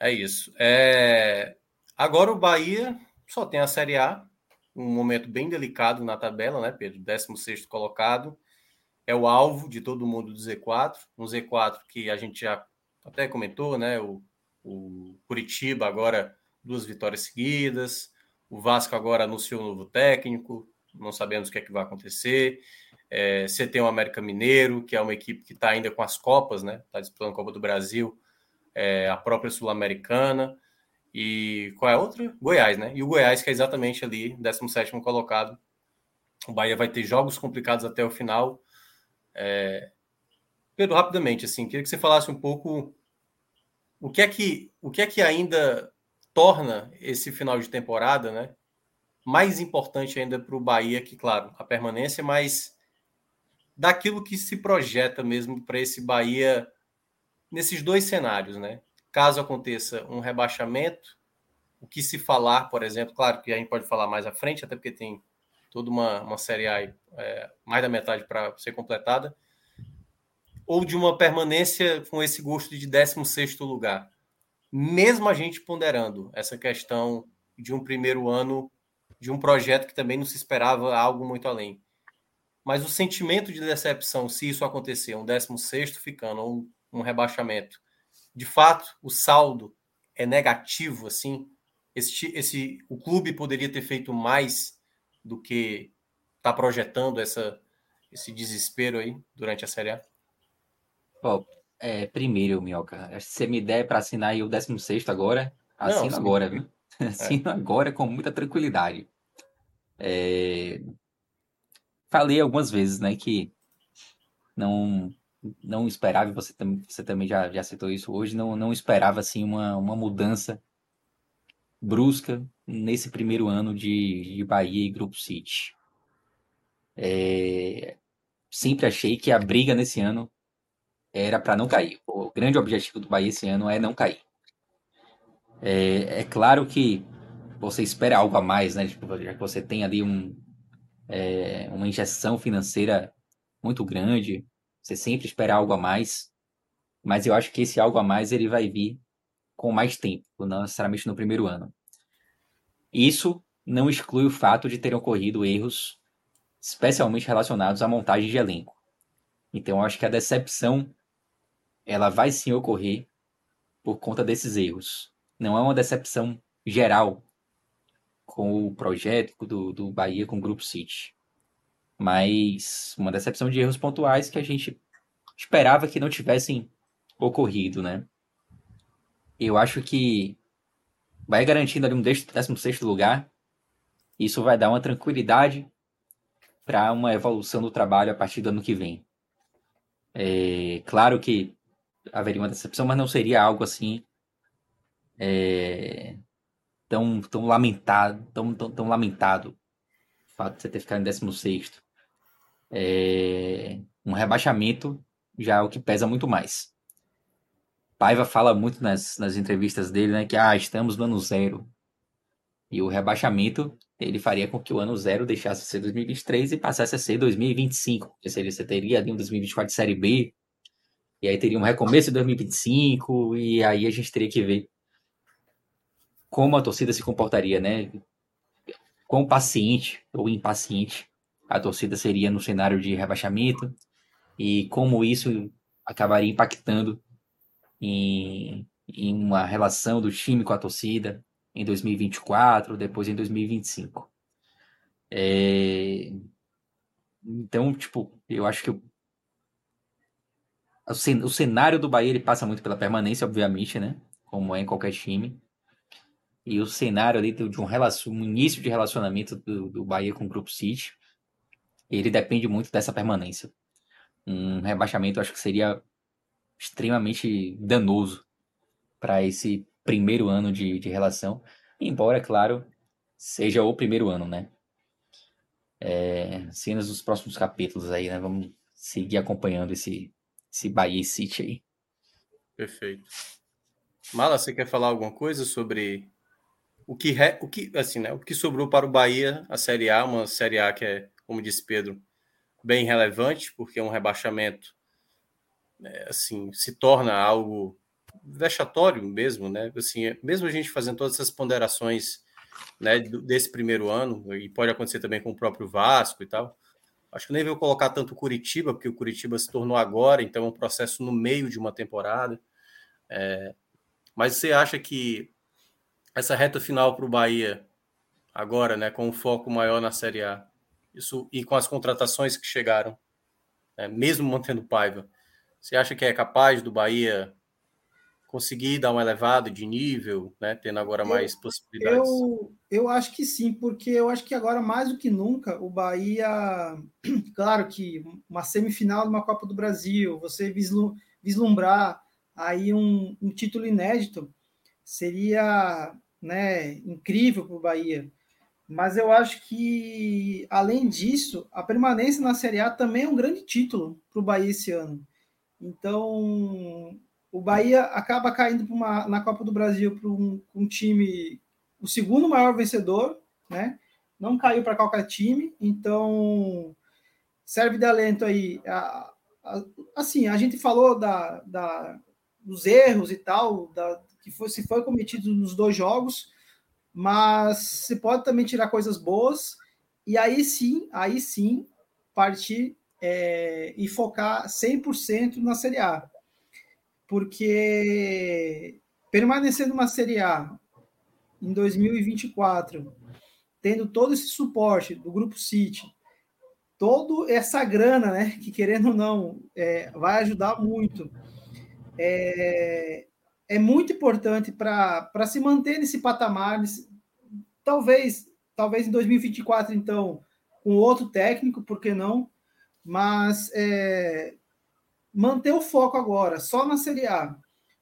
Speaker 1: É isso. É... Agora o Bahia só tem a Série A, um momento bem delicado na tabela, né, Pedro? 16 colocado. É o alvo de todo mundo do Z4. Um Z4 que a gente já até comentou, né? O, o Curitiba agora duas vitórias seguidas. O Vasco agora anunciou um novo técnico, não sabemos o que é que vai acontecer. É, você tem o América Mineiro, que é uma equipe que está ainda com as Copas, né? Está disputando a Copa do Brasil, é, a própria Sul-Americana. E qual é a outra? Goiás, né? E o Goiás, que é exatamente ali, 17 colocado. O Bahia vai ter jogos complicados até o final. É... Pedro, rapidamente, assim, queria que você falasse um pouco o que é que, o que, é que ainda torna esse final de temporada, né? Mais importante ainda para o Bahia, que, claro, a permanência, mas daquilo que se projeta mesmo para esse Bahia nesses dois cenários, né? Caso aconteça um rebaixamento, o que se falar, por exemplo, claro que a gente pode falar mais à frente, até porque tem toda uma, uma Série A é, mais da metade para ser completada, ou de uma permanência com esse gosto de 16 lugar mesmo a gente ponderando essa questão de um primeiro ano de um projeto que também não se esperava algo muito além. Mas o sentimento de decepção, se isso acontecer, um 16 ficando, ou um, um rebaixamento, de fato, o saldo é negativo, assim. Esse, esse, o clube poderia ter feito mais do que está projetando essa, esse desespero aí durante a Série A?
Speaker 2: Bom, é, primeiro, Minhoca, se você me der para assinar aí o 16 agora, assino Não, agora, viu? Assino é. agora com muita tranquilidade. É... Falei algumas vezes, né, que não não esperava, você, você também já, já citou isso hoje, não, não esperava, assim, uma, uma mudança brusca nesse primeiro ano de, de Bahia e Grupo City. É... Sempre achei que a briga nesse ano era para não cair. O grande objetivo do Bahia esse ano é não cair. É, é claro que você espera algo a mais, né? Tipo, já que você tem ali um, é, uma injeção financeira muito grande, você sempre espera algo a mais. Mas eu acho que esse algo a mais ele vai vir com mais tempo, não necessariamente no primeiro ano. Isso não exclui o fato de terem ocorrido erros, especialmente relacionados à montagem de elenco. Então, eu acho que a decepção ela vai sim ocorrer por conta desses erros. Não é uma decepção geral com o projeto do, do Bahia com o Grupo City, mas uma decepção de erros pontuais que a gente esperava que não tivessem ocorrido, né? Eu acho que vai garantindo ali um 16 lugar. Isso vai dar uma tranquilidade para uma evolução do trabalho a partir do ano que vem. É, claro que haveria uma decepção, mas não seria algo assim é, tão, tão lamentado, tão, tão, tão lamentado o fato de você ter ficado em 16 é, um rebaixamento já é o que pesa muito mais. Paiva fala muito nas, nas entrevistas dele, né, que ah, estamos no ano zero. E o rebaixamento ele faria com que o ano zero deixasse de ser 2023 e passasse a ser 2025. Ou seja, você teria ali um 2024 de Série B, e aí teria um recomeço em 2025, e aí a gente teria que ver como a torcida se comportaria, né? Quão paciente ou impaciente a torcida seria no cenário de rebaixamento e como isso acabaria impactando em, em uma relação do time com a torcida em 2024, depois em 2025. É... Então, tipo, eu acho que o cenário do Bahia ele passa muito pela permanência, obviamente, né? Como é em qualquer time. E o cenário ali de um, relacion... um início de relacionamento do, do Bahia com o Grupo City, ele depende muito dessa permanência. Um rebaixamento acho que seria extremamente danoso para esse primeiro ano de, de relação. Embora, é claro, seja o primeiro ano, né? É, cenas dos próximos capítulos aí, né? Vamos seguir acompanhando esse, esse Bahia City aí.
Speaker 1: Perfeito. Mala, você quer falar alguma coisa sobre o que, re... o que, assim, né? O que sobrou para o Bahia, a Série A, uma Série A que é, como disse Pedro, bem relevante, porque um rebaixamento, é, assim, se torna algo vexatório mesmo, né? Assim, mesmo a gente fazendo todas essas ponderações, né, desse primeiro ano, e pode acontecer também com o próprio Vasco e tal, Acho que nem veio colocar tanto Curitiba, porque o Curitiba se tornou agora, então é um processo no meio de uma temporada. É, mas você acha que essa reta final para o Bahia, agora, né, com um foco maior na Série A, isso, e com as contratações que chegaram, né, mesmo mantendo Paiva, você acha que é capaz do Bahia conseguir dar uma elevada de nível, né, tendo agora mais eu, possibilidades?
Speaker 3: Eu, eu acho que sim, porque eu acho que agora, mais do que nunca, o Bahia, claro que uma semifinal de uma Copa do Brasil, você vislumbrar aí um, um título inédito, seria né, incrível para o Bahia. Mas eu acho que, além disso, a permanência na Série A também é um grande título para o Bahia esse ano. Então, o Bahia acaba caindo uma, na Copa do Brasil para um, um, time, o segundo maior vencedor, né? Não caiu para qualquer time, então serve de alento aí. A, a, assim, a gente falou da, da, dos erros e tal, da, que foi, se foi cometido nos dois jogos, mas se pode também tirar coisas boas, e aí sim, aí sim, partir é, e focar 100% na Série A. Porque permanecendo uma Série A em 2024, tendo todo esse suporte do Grupo City, toda essa grana, né, que querendo ou não, é, vai ajudar muito, é, é muito importante para se manter nesse patamar, nesse, talvez, talvez em 2024, então, com outro técnico, por que não? Mas é, manter o foco agora só na Série A,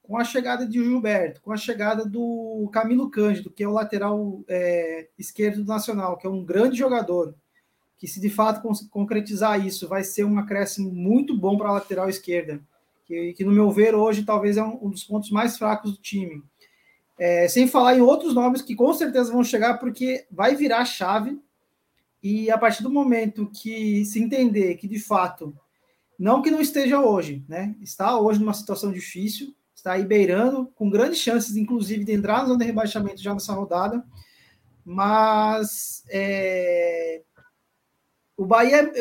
Speaker 3: com a chegada de Gilberto, com a chegada do Camilo Cândido, que é o lateral é, esquerdo do Nacional, que é um grande jogador, que se de fato concretizar isso, vai ser um acréscimo muito bom para a lateral esquerda, que, que, no meu ver hoje talvez é um, um dos pontos mais fracos do time. É, sem falar em outros nomes que com certeza vão chegar, porque vai virar chave, e a partir do momento que se entender que de fato não que não esteja hoje, né? Está hoje numa situação difícil, está aí beirando, com grandes chances, inclusive, de entrar na zona de rebaixamento já nessa rodada. Mas é, o Bahia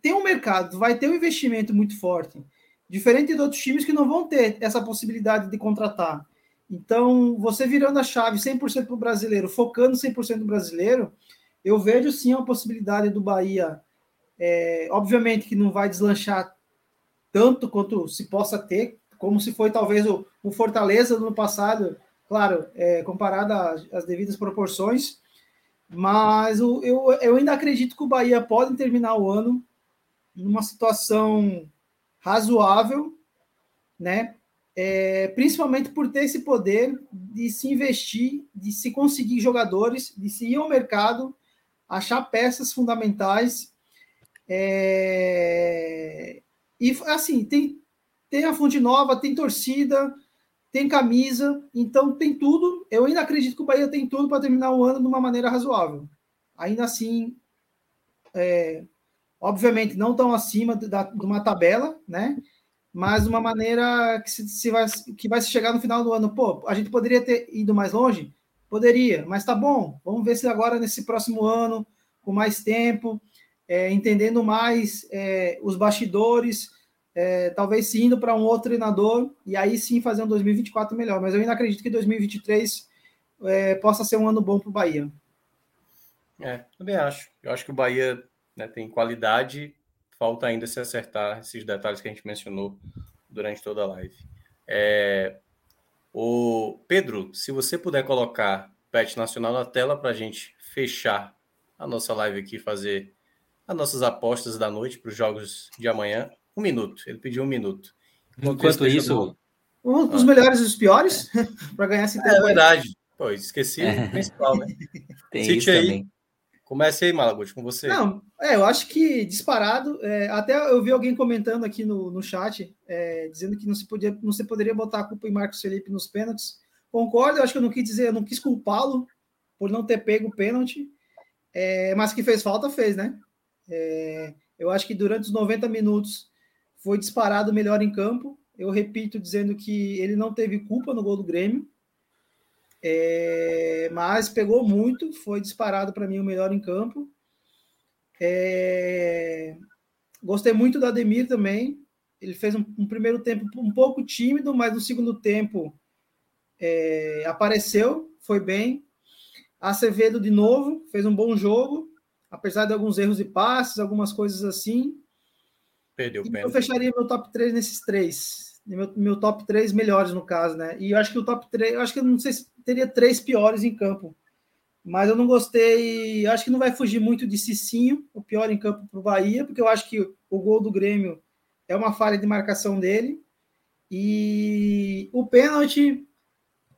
Speaker 3: tem um mercado, vai ter um investimento muito forte, diferente de outros times que não vão ter essa possibilidade de contratar. Então, você virando a chave 100% para o brasileiro, focando 100% no brasileiro, eu vejo sim a possibilidade do Bahia. É, obviamente que não vai deslanchar tanto quanto se possa ter, como se foi talvez o, o Fortaleza no passado, claro, é, comparado às devidas proporções, mas o, eu, eu ainda acredito que o Bahia pode terminar o ano numa situação razoável, né? É, principalmente por ter esse poder de se investir, de se conseguir jogadores, de se ir ao mercado, achar peças fundamentais é, e assim, tem, tem a fonte nova, tem torcida, tem camisa, então tem tudo. Eu ainda acredito que o Bahia tem tudo para terminar o ano de uma maneira razoável. Ainda assim, é, obviamente não tão acima da, de uma tabela, né? Mas uma maneira que se, se vai, que vai chegar no final do ano. Pô, a gente poderia ter ido mais longe? Poderia, mas tá bom. Vamos ver se agora, nesse próximo ano, com mais tempo, é, entendendo mais é, os bastidores, é, talvez sim indo para um outro treinador e aí sim fazer um 2024 melhor. Mas eu ainda acredito que 2023 é, possa ser um ano bom para o Bahia.
Speaker 1: É, também acho. Eu acho que o Bahia né, tem qualidade falta ainda se acertar esses detalhes que a gente mencionou durante toda a live. É, o Pedro, se você puder colocar Pet Nacional na tela para a gente fechar a nossa live aqui, fazer as nossas apostas da noite para os jogos de amanhã. Um minuto, ele pediu um minuto.
Speaker 2: Enquanto isso.
Speaker 3: Um dos ah. melhores e os piores, para ganhar esse
Speaker 1: tempo. É verdade. Pô, esqueci é. o principal, né?
Speaker 2: Tem Cite isso aí. Também.
Speaker 1: Comece aí, Malagote, com você.
Speaker 3: Não, é, eu acho que disparado. É, até eu vi alguém comentando aqui no, no chat, é, dizendo que não se, podia, não se poderia botar a culpa em Marcos Felipe nos pênaltis. Concordo, eu acho que eu não quis dizer, eu não quis culpá-lo por não ter pego o pênalti, é, mas que fez falta, fez, né? É, eu acho que durante os 90 minutos foi disparado melhor em campo. Eu repito dizendo que ele não teve culpa no gol do Grêmio. É, mas pegou muito, foi disparado para mim o melhor em campo. É, gostei muito do Ademir também. Ele fez um, um, primeiro tempo um pouco tímido, mas no segundo tempo é, apareceu, foi bem. Acevedo de novo, fez um bom jogo, apesar de alguns erros de passes, algumas coisas assim.
Speaker 1: Perdeu
Speaker 3: o Eu fecharia meu top 3 nesses três meu, meu top 3 melhores, no caso, né? E eu acho que o top 3, eu acho que eu não sei se teria três piores em campo. Mas eu não gostei, acho que não vai fugir muito de Cicinho, o pior em campo para o Bahia, porque eu acho que o gol do Grêmio é uma falha de marcação dele. E o pênalti,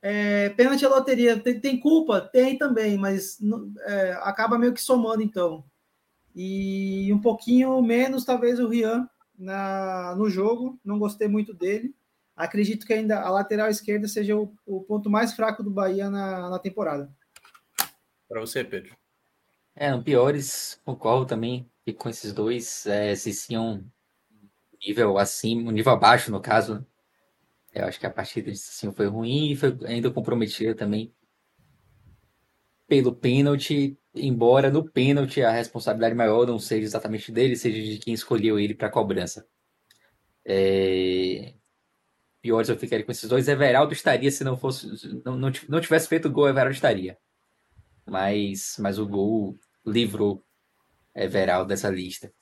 Speaker 3: é, pênalti é loteria. Tem, tem, culpa? Tem também, mas é, acaba meio que somando então. E um pouquinho menos, talvez, o Rian, na, no jogo, não gostei muito dele. Acredito que ainda a lateral esquerda seja o, o ponto mais fraco do Bahia na, na temporada.
Speaker 1: Para você, Pedro.
Speaker 2: É, no piores, concordo também e com esses dois, é, se sim um nível acima, um nível abaixo, no caso. Eu acho que a partida de Cicinho foi ruim e foi ainda comprometida também pelo pênalti embora no pênalti a responsabilidade maior não seja exatamente dele, seja de quem escolheu ele para cobrança. É... Piores eu ficaria com esses dois. Everaldo estaria se não fosse. Não, não, não tivesse feito gol, Everaldo estaria. Mas, mas o gol livrou Everaldo dessa lista.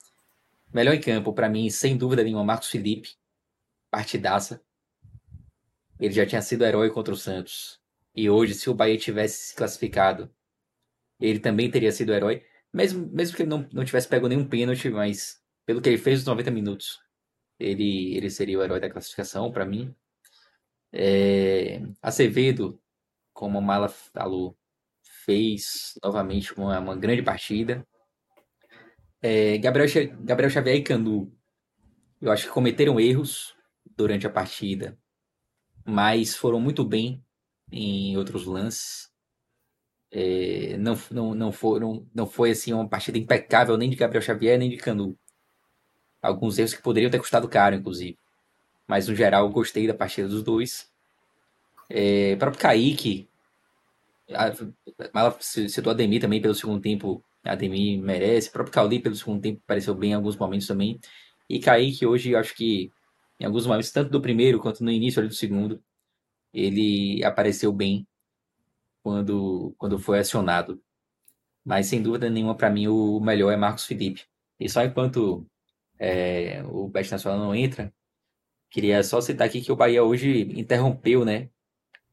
Speaker 2: Melhor em campo, para mim, sem dúvida nenhuma, Marcos Felipe. Partidaça. Ele já tinha sido herói contra o Santos. E hoje, se o Bahia tivesse se classificado ele também teria sido herói, mesmo, mesmo que ele não, não tivesse pego nenhum pênalti, mas pelo que ele fez nos 90 minutos, ele, ele seria o herói da classificação para mim. É, Acevedo, como o Mala falou, fez novamente uma, uma grande partida. É, Gabriel, Gabriel Xavier e Canu, eu acho que cometeram erros durante a partida, mas foram muito bem em outros lances. É, não, não, não, foram, não foi assim uma partida impecável nem de Gabriel Xavier nem de Canu. Alguns erros que poderiam ter custado caro, inclusive. Mas no geral, gostei da partida dos dois. É, próprio Kaique, ela citou a Ademir também pelo segundo tempo. A Ademir merece. O próprio Cauli pelo segundo tempo apareceu bem em alguns momentos também. E Kaique hoje, acho que em alguns momentos, tanto do primeiro quanto no início do segundo, ele apareceu bem quando, quando foi acionado. Mas sem dúvida nenhuma, para mim, o melhor é Marcos Felipe. E só enquanto é, o Bet Nacional não entra, queria só citar aqui que o Bahia hoje interrompeu né,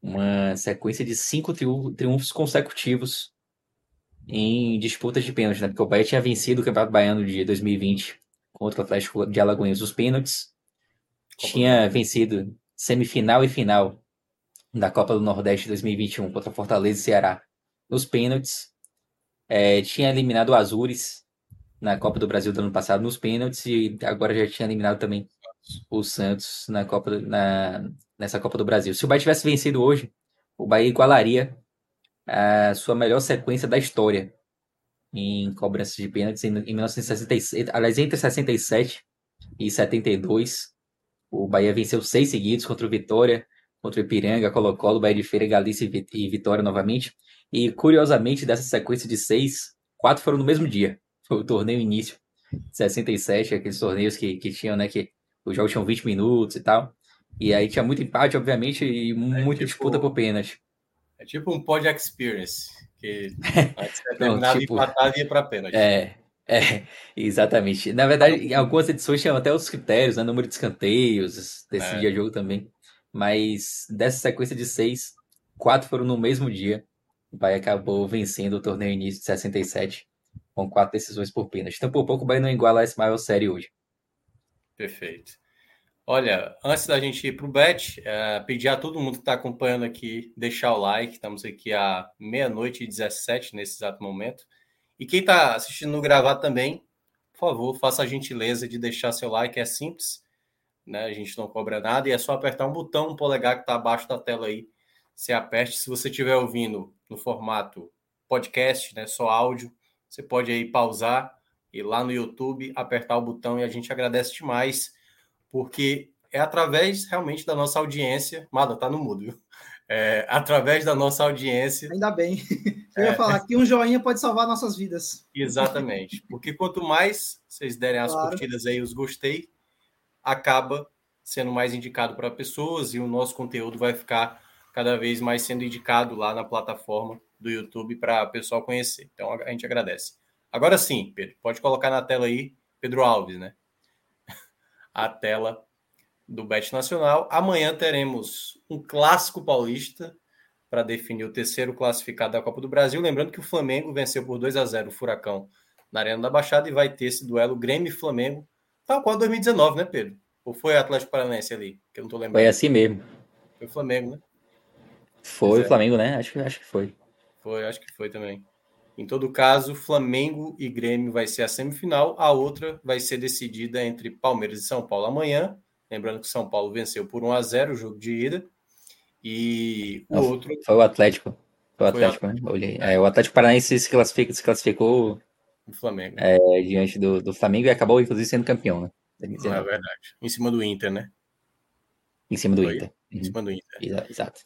Speaker 2: uma sequência de cinco triunfos consecutivos em disputas de pênalti, né? Porque o Bahia tinha vencido o Campeonato Baiano de 2020 contra o Atlético de Alagoinhas os pênaltis. Tinha vencido semifinal e final da Copa do Nordeste 2021 contra Fortaleza e Ceará nos pênaltis. É, tinha eliminado o Azures na Copa do Brasil do ano passado nos pênaltis e agora já tinha eliminado também o Santos na Copa na, nessa Copa do Brasil. Se o Bahia tivesse vencido hoje, o Bahia igualaria a sua melhor sequência da história em cobranças de pênaltis em, em 1967, aliás, entre 67 e 72. O Bahia venceu seis seguidos contra o Vitória, contra o Ipiranga, Colo-Colo, Bahia de Feira, Galícia e Vitória novamente. E curiosamente, dessa sequência de seis, quatro foram no mesmo dia. Foi o torneio início, 67, aqueles torneios que, que tinham, né, que os jogos tinham 20 minutos e tal. E aí tinha muito empate, obviamente, e é muita tipo, disputa por pênalti.
Speaker 1: É tipo um pod experience, que terminava tipo, empatado e ia para pênalti.
Speaker 2: É, É, exatamente. Na verdade, algumas edições tinham até os critérios, né? Número de escanteios, decidia é. jogo também. Mas dessa sequência de seis, quatro foram no mesmo dia. O Bahia acabou vencendo o torneio início de 67, com quatro decisões por pênalti. Então, por pouco, o Bahia não iguala esse maior série hoje.
Speaker 1: Perfeito. Olha, antes da gente ir para o bet, é, pedir a todo mundo que está acompanhando aqui, deixar o like. Estamos aqui à meia-noite e 17 nesse exato momento. E quem está assistindo no gravado também, por favor, faça a gentileza de deixar seu like. É simples, né? A gente não cobra nada e é só apertar um botão, um polegar que está abaixo da tela aí. Você aperte. Se você estiver ouvindo no formato podcast, né? Só áudio, você pode aí pausar e lá no YouTube apertar o botão e a gente agradece demais, porque é através realmente da nossa audiência. Mada, tá no mudo, viu? É, através da nossa audiência.
Speaker 3: Ainda bem. Eu ia é. falar que um joinha pode salvar nossas vidas.
Speaker 1: Exatamente. Porque quanto mais vocês derem as claro. curtidas aí, os gostei, acaba sendo mais indicado para pessoas e o nosso conteúdo vai ficar cada vez mais sendo indicado lá na plataforma do YouTube para o pessoal conhecer. Então a gente agradece. Agora sim, Pedro, pode colocar na tela aí, Pedro Alves, né? A tela do Bet Nacional. Amanhã teremos um clássico paulista para definir o terceiro classificado da Copa do Brasil. Lembrando que o Flamengo venceu por 2 a 0 o Furacão na Arena da Baixada e vai ter esse duelo Grêmio Flamengo, tal qual 2019, né, Pedro? Ou foi Atlético Paranaense ali? Que eu não tô lembrando.
Speaker 2: Foi assim mesmo.
Speaker 1: Foi o Flamengo, né?
Speaker 2: Foi o Flamengo, né? Acho, acho que foi.
Speaker 1: Foi, acho que foi também. Em todo caso, Flamengo e Grêmio vai ser a semifinal, a outra vai ser decidida entre Palmeiras e São Paulo amanhã. Lembrando que São Paulo venceu por 1 a 0 o jogo de ida. E o Não, outro.
Speaker 2: Foi o Atlético. Foi o Atlético, né? Olhei. É, o Atlético Paranaense se, classifica, se classificou
Speaker 1: o Flamengo.
Speaker 2: É, diante do, do Flamengo e acabou, inclusive, sendo campeão, né?
Speaker 1: É verdade. Em cima do Inter, né?
Speaker 2: Em cima do Foi? Inter.
Speaker 1: Em cima do Inter.
Speaker 2: Exato.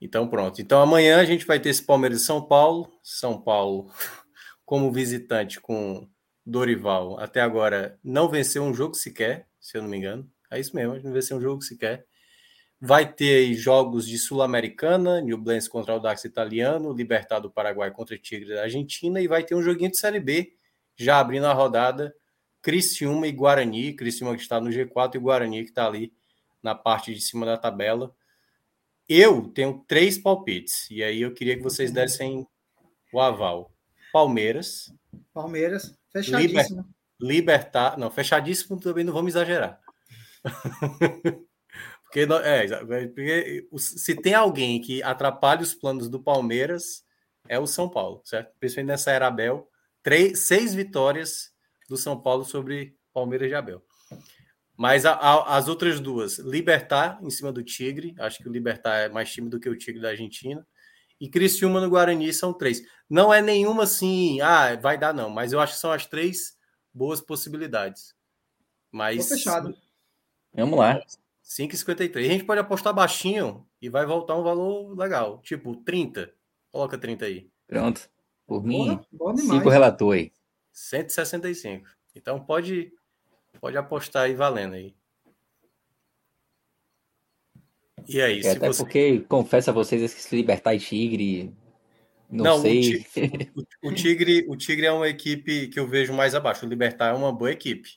Speaker 1: Então, pronto. Então, amanhã a gente vai ter esse Palmeiras e São Paulo. São Paulo, como visitante com Dorival, até agora não venceu um jogo sequer, se eu não me engano. É isso mesmo, não venceu um jogo sequer. Vai ter jogos de Sul-Americana, Newblense contra o Dax italiano, Libertad do Paraguai contra o Tigre da Argentina e vai ter um joguinho de Série B, já abrindo a rodada, Criciúma e Guarani, Criciúma que está no G4 e Guarani que está ali na parte de cima da tabela. Eu tenho três palpites, e aí eu queria que vocês dessem o aval. Palmeiras.
Speaker 3: Palmeiras, fechadíssimo.
Speaker 1: Liber, Libertar, não, fechadíssimo também não vamos exagerar. Porque, é, porque se tem alguém que atrapalha os planos do Palmeiras, é o São Paulo, certo? Principalmente nessa era Abel. Três, seis vitórias do São Paulo sobre Palmeiras de Abel. Mas a, a, as outras duas, Libertar em cima do Tigre, acho que o Libertar é mais time do que o Tigre da Argentina. E Criciúma no Guarani são três. Não é nenhuma assim, ah, vai dar não, mas eu acho que são as três boas possibilidades. Mas.
Speaker 3: Tô fechado.
Speaker 2: Vamos lá.
Speaker 1: 5,53. A gente pode apostar baixinho e vai voltar um valor legal. Tipo, 30. Coloca 30 aí.
Speaker 2: Pronto. Por mim, 5 relator aí.
Speaker 1: 165. Então pode, pode apostar aí valendo aí. E aí,
Speaker 2: é, até você... porque, confesso a vocês, que Libertar e Tigre, não, não sei.
Speaker 1: O, o, Tigre, o Tigre é uma equipe que eu vejo mais abaixo. O Libertar é uma boa equipe.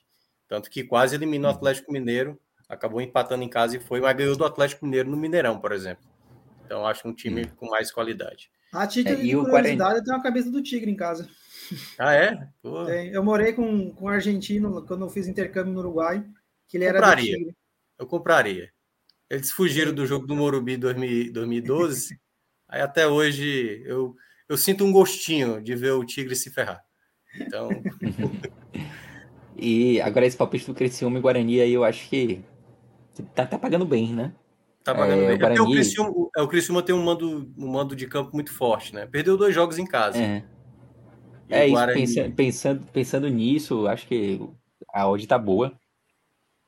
Speaker 1: Tanto que quase eliminou o uhum. Atlético Mineiro acabou empatando em casa e foi, mas ganhou do Atlético Mineiro no Mineirão, por exemplo. Então acho um time hum. com mais qualidade.
Speaker 3: A título é, de curiosidade, eu tenho a cabeça do Tigre em casa.
Speaker 1: Ah, é?
Speaker 3: Eu morei com, com um argentino quando eu fiz intercâmbio no Uruguai, que ele era
Speaker 1: compraria. do Tigre. Eu compraria. Eles fugiram do jogo do Morumbi 2012. aí até hoje eu, eu sinto um gostinho de ver o Tigre se ferrar. Então.
Speaker 2: e agora esse palpite do Criciúma e Guarani aí eu acho que Tá, tá pagando bem, né?
Speaker 1: Tá pagando é, bem. O, Guarani... é o, Criciúma, é, o Criciúma tem um mando, um mando de campo muito forte, né? Perdeu dois jogos em casa.
Speaker 2: É, é isso, Guarani... pensando, pensando, pensando nisso, acho que a odd tá boa.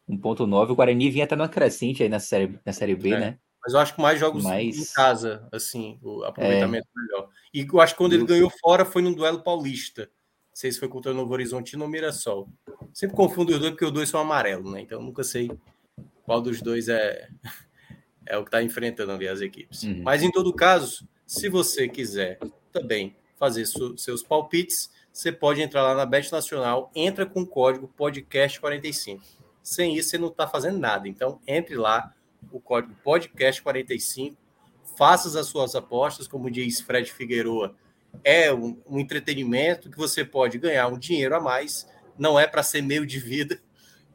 Speaker 2: 1.9, o Guarani vinha até numa crescente aí na série, na série B, é. né?
Speaker 1: Mas eu acho que mais jogos Mas... em casa, assim, o aproveitamento é. melhor. E eu acho que quando ele ganhou fora foi num duelo paulista. Não sei se foi contra o Novo Horizonte ou Mirassol. Sempre confundo os dois porque os dois são amarelos, né? Então nunca sei qual dos dois é, é o que está enfrentando ali as equipes. Uhum. Mas em todo caso, se você quiser também fazer seus palpites, você pode entrar lá na Bet Nacional, entra com o código podcast45. Sem isso, você não está fazendo nada. Então, entre lá, o código podcast45, faça as suas apostas, como diz Fred Figueroa, é um, um entretenimento que você pode ganhar um dinheiro a mais, não é para ser meio de vida.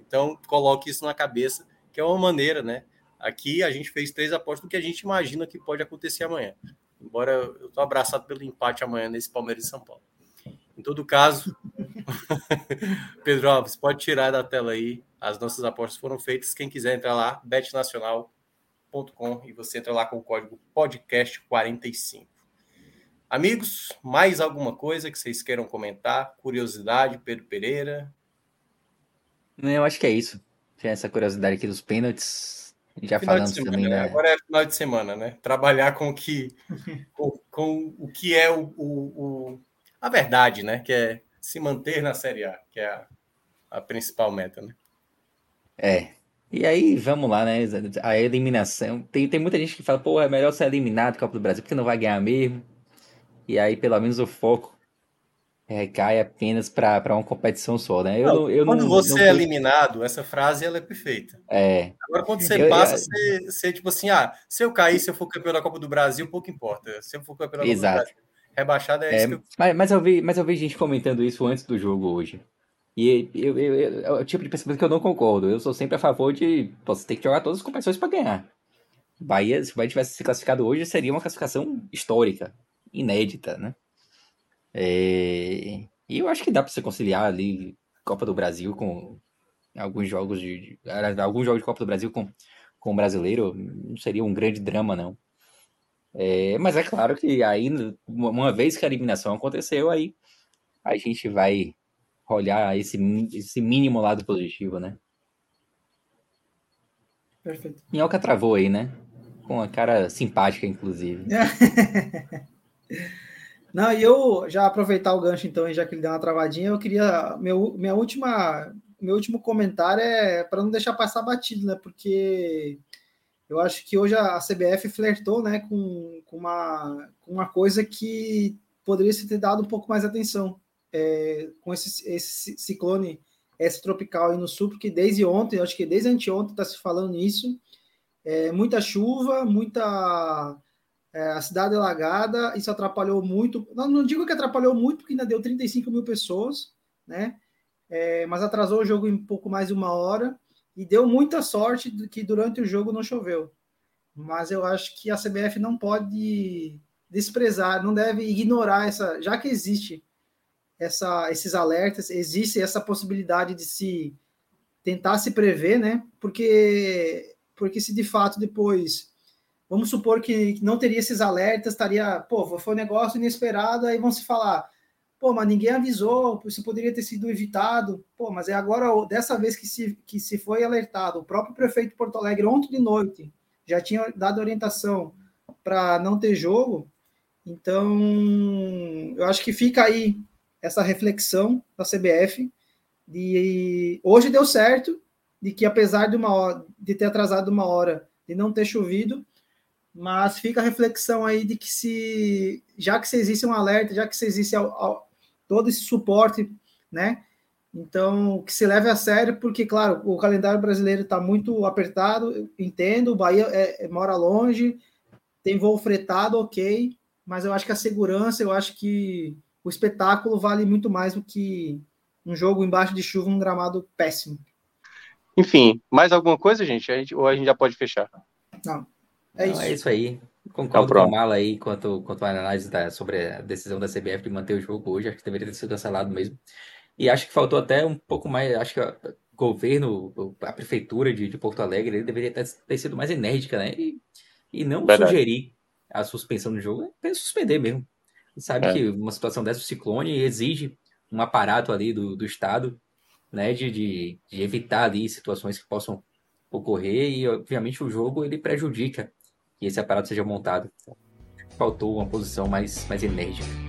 Speaker 1: Então, coloque isso na cabeça, que é uma maneira, né? Aqui a gente fez três apostas do que a gente imagina que pode acontecer amanhã. Embora eu estou abraçado pelo empate amanhã nesse Palmeiras e São Paulo. Em todo caso, Pedro Alves, pode tirar da tela aí. As nossas apostas foram feitas. Quem quiser entrar lá, betnacional.com e você entra lá com o código podcast45. Amigos, mais alguma coisa que vocês queiram comentar? Curiosidade, Pedro Pereira?
Speaker 2: Eu acho que é isso. Tinha essa curiosidade aqui dos pênaltis. Já final falamos
Speaker 1: semana,
Speaker 2: também,
Speaker 1: né? né? Agora é final de semana, né? Trabalhar com o que, com, com o que é o, o, o a verdade, né? Que é se manter na Série A, que é a, a principal meta, né?
Speaker 2: É. E aí, vamos lá, né? A eliminação. Tem, tem muita gente que fala, pô, é melhor ser eliminado do Copa do Brasil, porque não vai ganhar mesmo. E aí, pelo menos, o foco recai apenas para uma competição só, né?
Speaker 1: Eu, não, eu quando não, você não é eliminado, essa frase ela é perfeita.
Speaker 2: É.
Speaker 1: Agora, quando você eu, passa, eu, você, você, tipo assim, ah, se eu cair, se eu for campeão da Copa do Brasil, pouco importa. Se eu for campeão da Copa
Speaker 2: Exato.
Speaker 1: do Brasil rebaixado é, é isso que eu...
Speaker 2: mas, mas, eu vi, mas eu vi gente comentando isso antes do jogo hoje. E eu, é o tipo de pensamento que eu não concordo. Eu sou sempre a favor de você tem que jogar todas as competições para ganhar. Bahia, se o Bahia tivesse se classificado hoje, seria uma classificação histórica, inédita, né? É... E eu acho que dá para você conciliar ali Copa do Brasil com alguns jogos de, alguns jogos de Copa do Brasil com com o brasileiro, não seria um grande drama não. É, mas é claro que aí, uma vez que a eliminação aconteceu, aí a gente vai olhar esse, esse mínimo lado positivo, né?
Speaker 3: Perfeito.
Speaker 2: Minhoca travou aí, né? Com a cara simpática, inclusive.
Speaker 3: Não, e eu já aproveitar o gancho, então, já que ele deu uma travadinha, eu queria. Meu, minha última, meu último comentário é para não deixar passar batido, né? Porque eu acho que hoje a CBF flertou né, com, com, uma, com uma coisa que poderia se ter dado um pouco mais atenção é, com esse, esse ciclone esse tropical aí no sul, porque desde ontem, acho que desde anteontem está se falando nisso, é, muita chuva, muita é, a cidade alagada, isso atrapalhou muito, não, não, digo que atrapalhou muito, porque ainda deu 35 mil pessoas, né, é, mas atrasou o jogo em pouco mais de uma hora, e deu muita sorte que durante o jogo não choveu. Mas eu acho que a CBF não pode desprezar, não deve ignorar essa, já que existe essa, esses alertas, existe essa possibilidade de se tentar se prever, né? Porque, porque se de fato depois, vamos supor que não teria esses alertas, estaria, pô, foi um negócio inesperado, aí vão se falar, Pô, mas ninguém avisou, isso poderia ter sido evitado. Pô, mas é agora, dessa vez que se, que se foi alertado, o próprio prefeito de Porto Alegre, ontem de noite, já tinha dado orientação para não ter jogo. Então, eu acho que fica aí essa reflexão da CBF de hoje deu certo, de que apesar de uma hora, de ter atrasado uma hora, de não ter chovido, mas fica a reflexão aí de que se já que se existe um alerta, já que se existe todo esse suporte, né? Então, que se leve a sério, porque, claro, o calendário brasileiro está muito apertado, entendo, o Bahia é, é, mora longe, tem voo fretado, ok, mas eu acho que a segurança, eu acho que o espetáculo vale muito mais do que um jogo embaixo de chuva, um gramado péssimo.
Speaker 1: Enfim, mais alguma coisa, gente? A gente ou a gente já pode fechar?
Speaker 3: Não, é
Speaker 2: Não,
Speaker 3: isso.
Speaker 2: É isso aí. Concordo então, com o Mala aí quanto, quanto à análise da, sobre a decisão da CBF de manter o jogo hoje. Acho que deveria ter sido cancelado mesmo. E acho que faltou até um pouco mais. Acho que o governo, a prefeitura de, de Porto Alegre, ele deveria ter, ter, sido mais enérgica, né? E, e não Verdade. sugerir a suspensão do jogo, é suspender mesmo. Sabe é. que uma situação dessa, o ciclone, exige um aparato ali do, do Estado, né? De, de, de evitar ali situações que possam ocorrer e, obviamente, o jogo ele prejudica que esse aparato seja montado. Faltou uma posição mais, mais enérgica.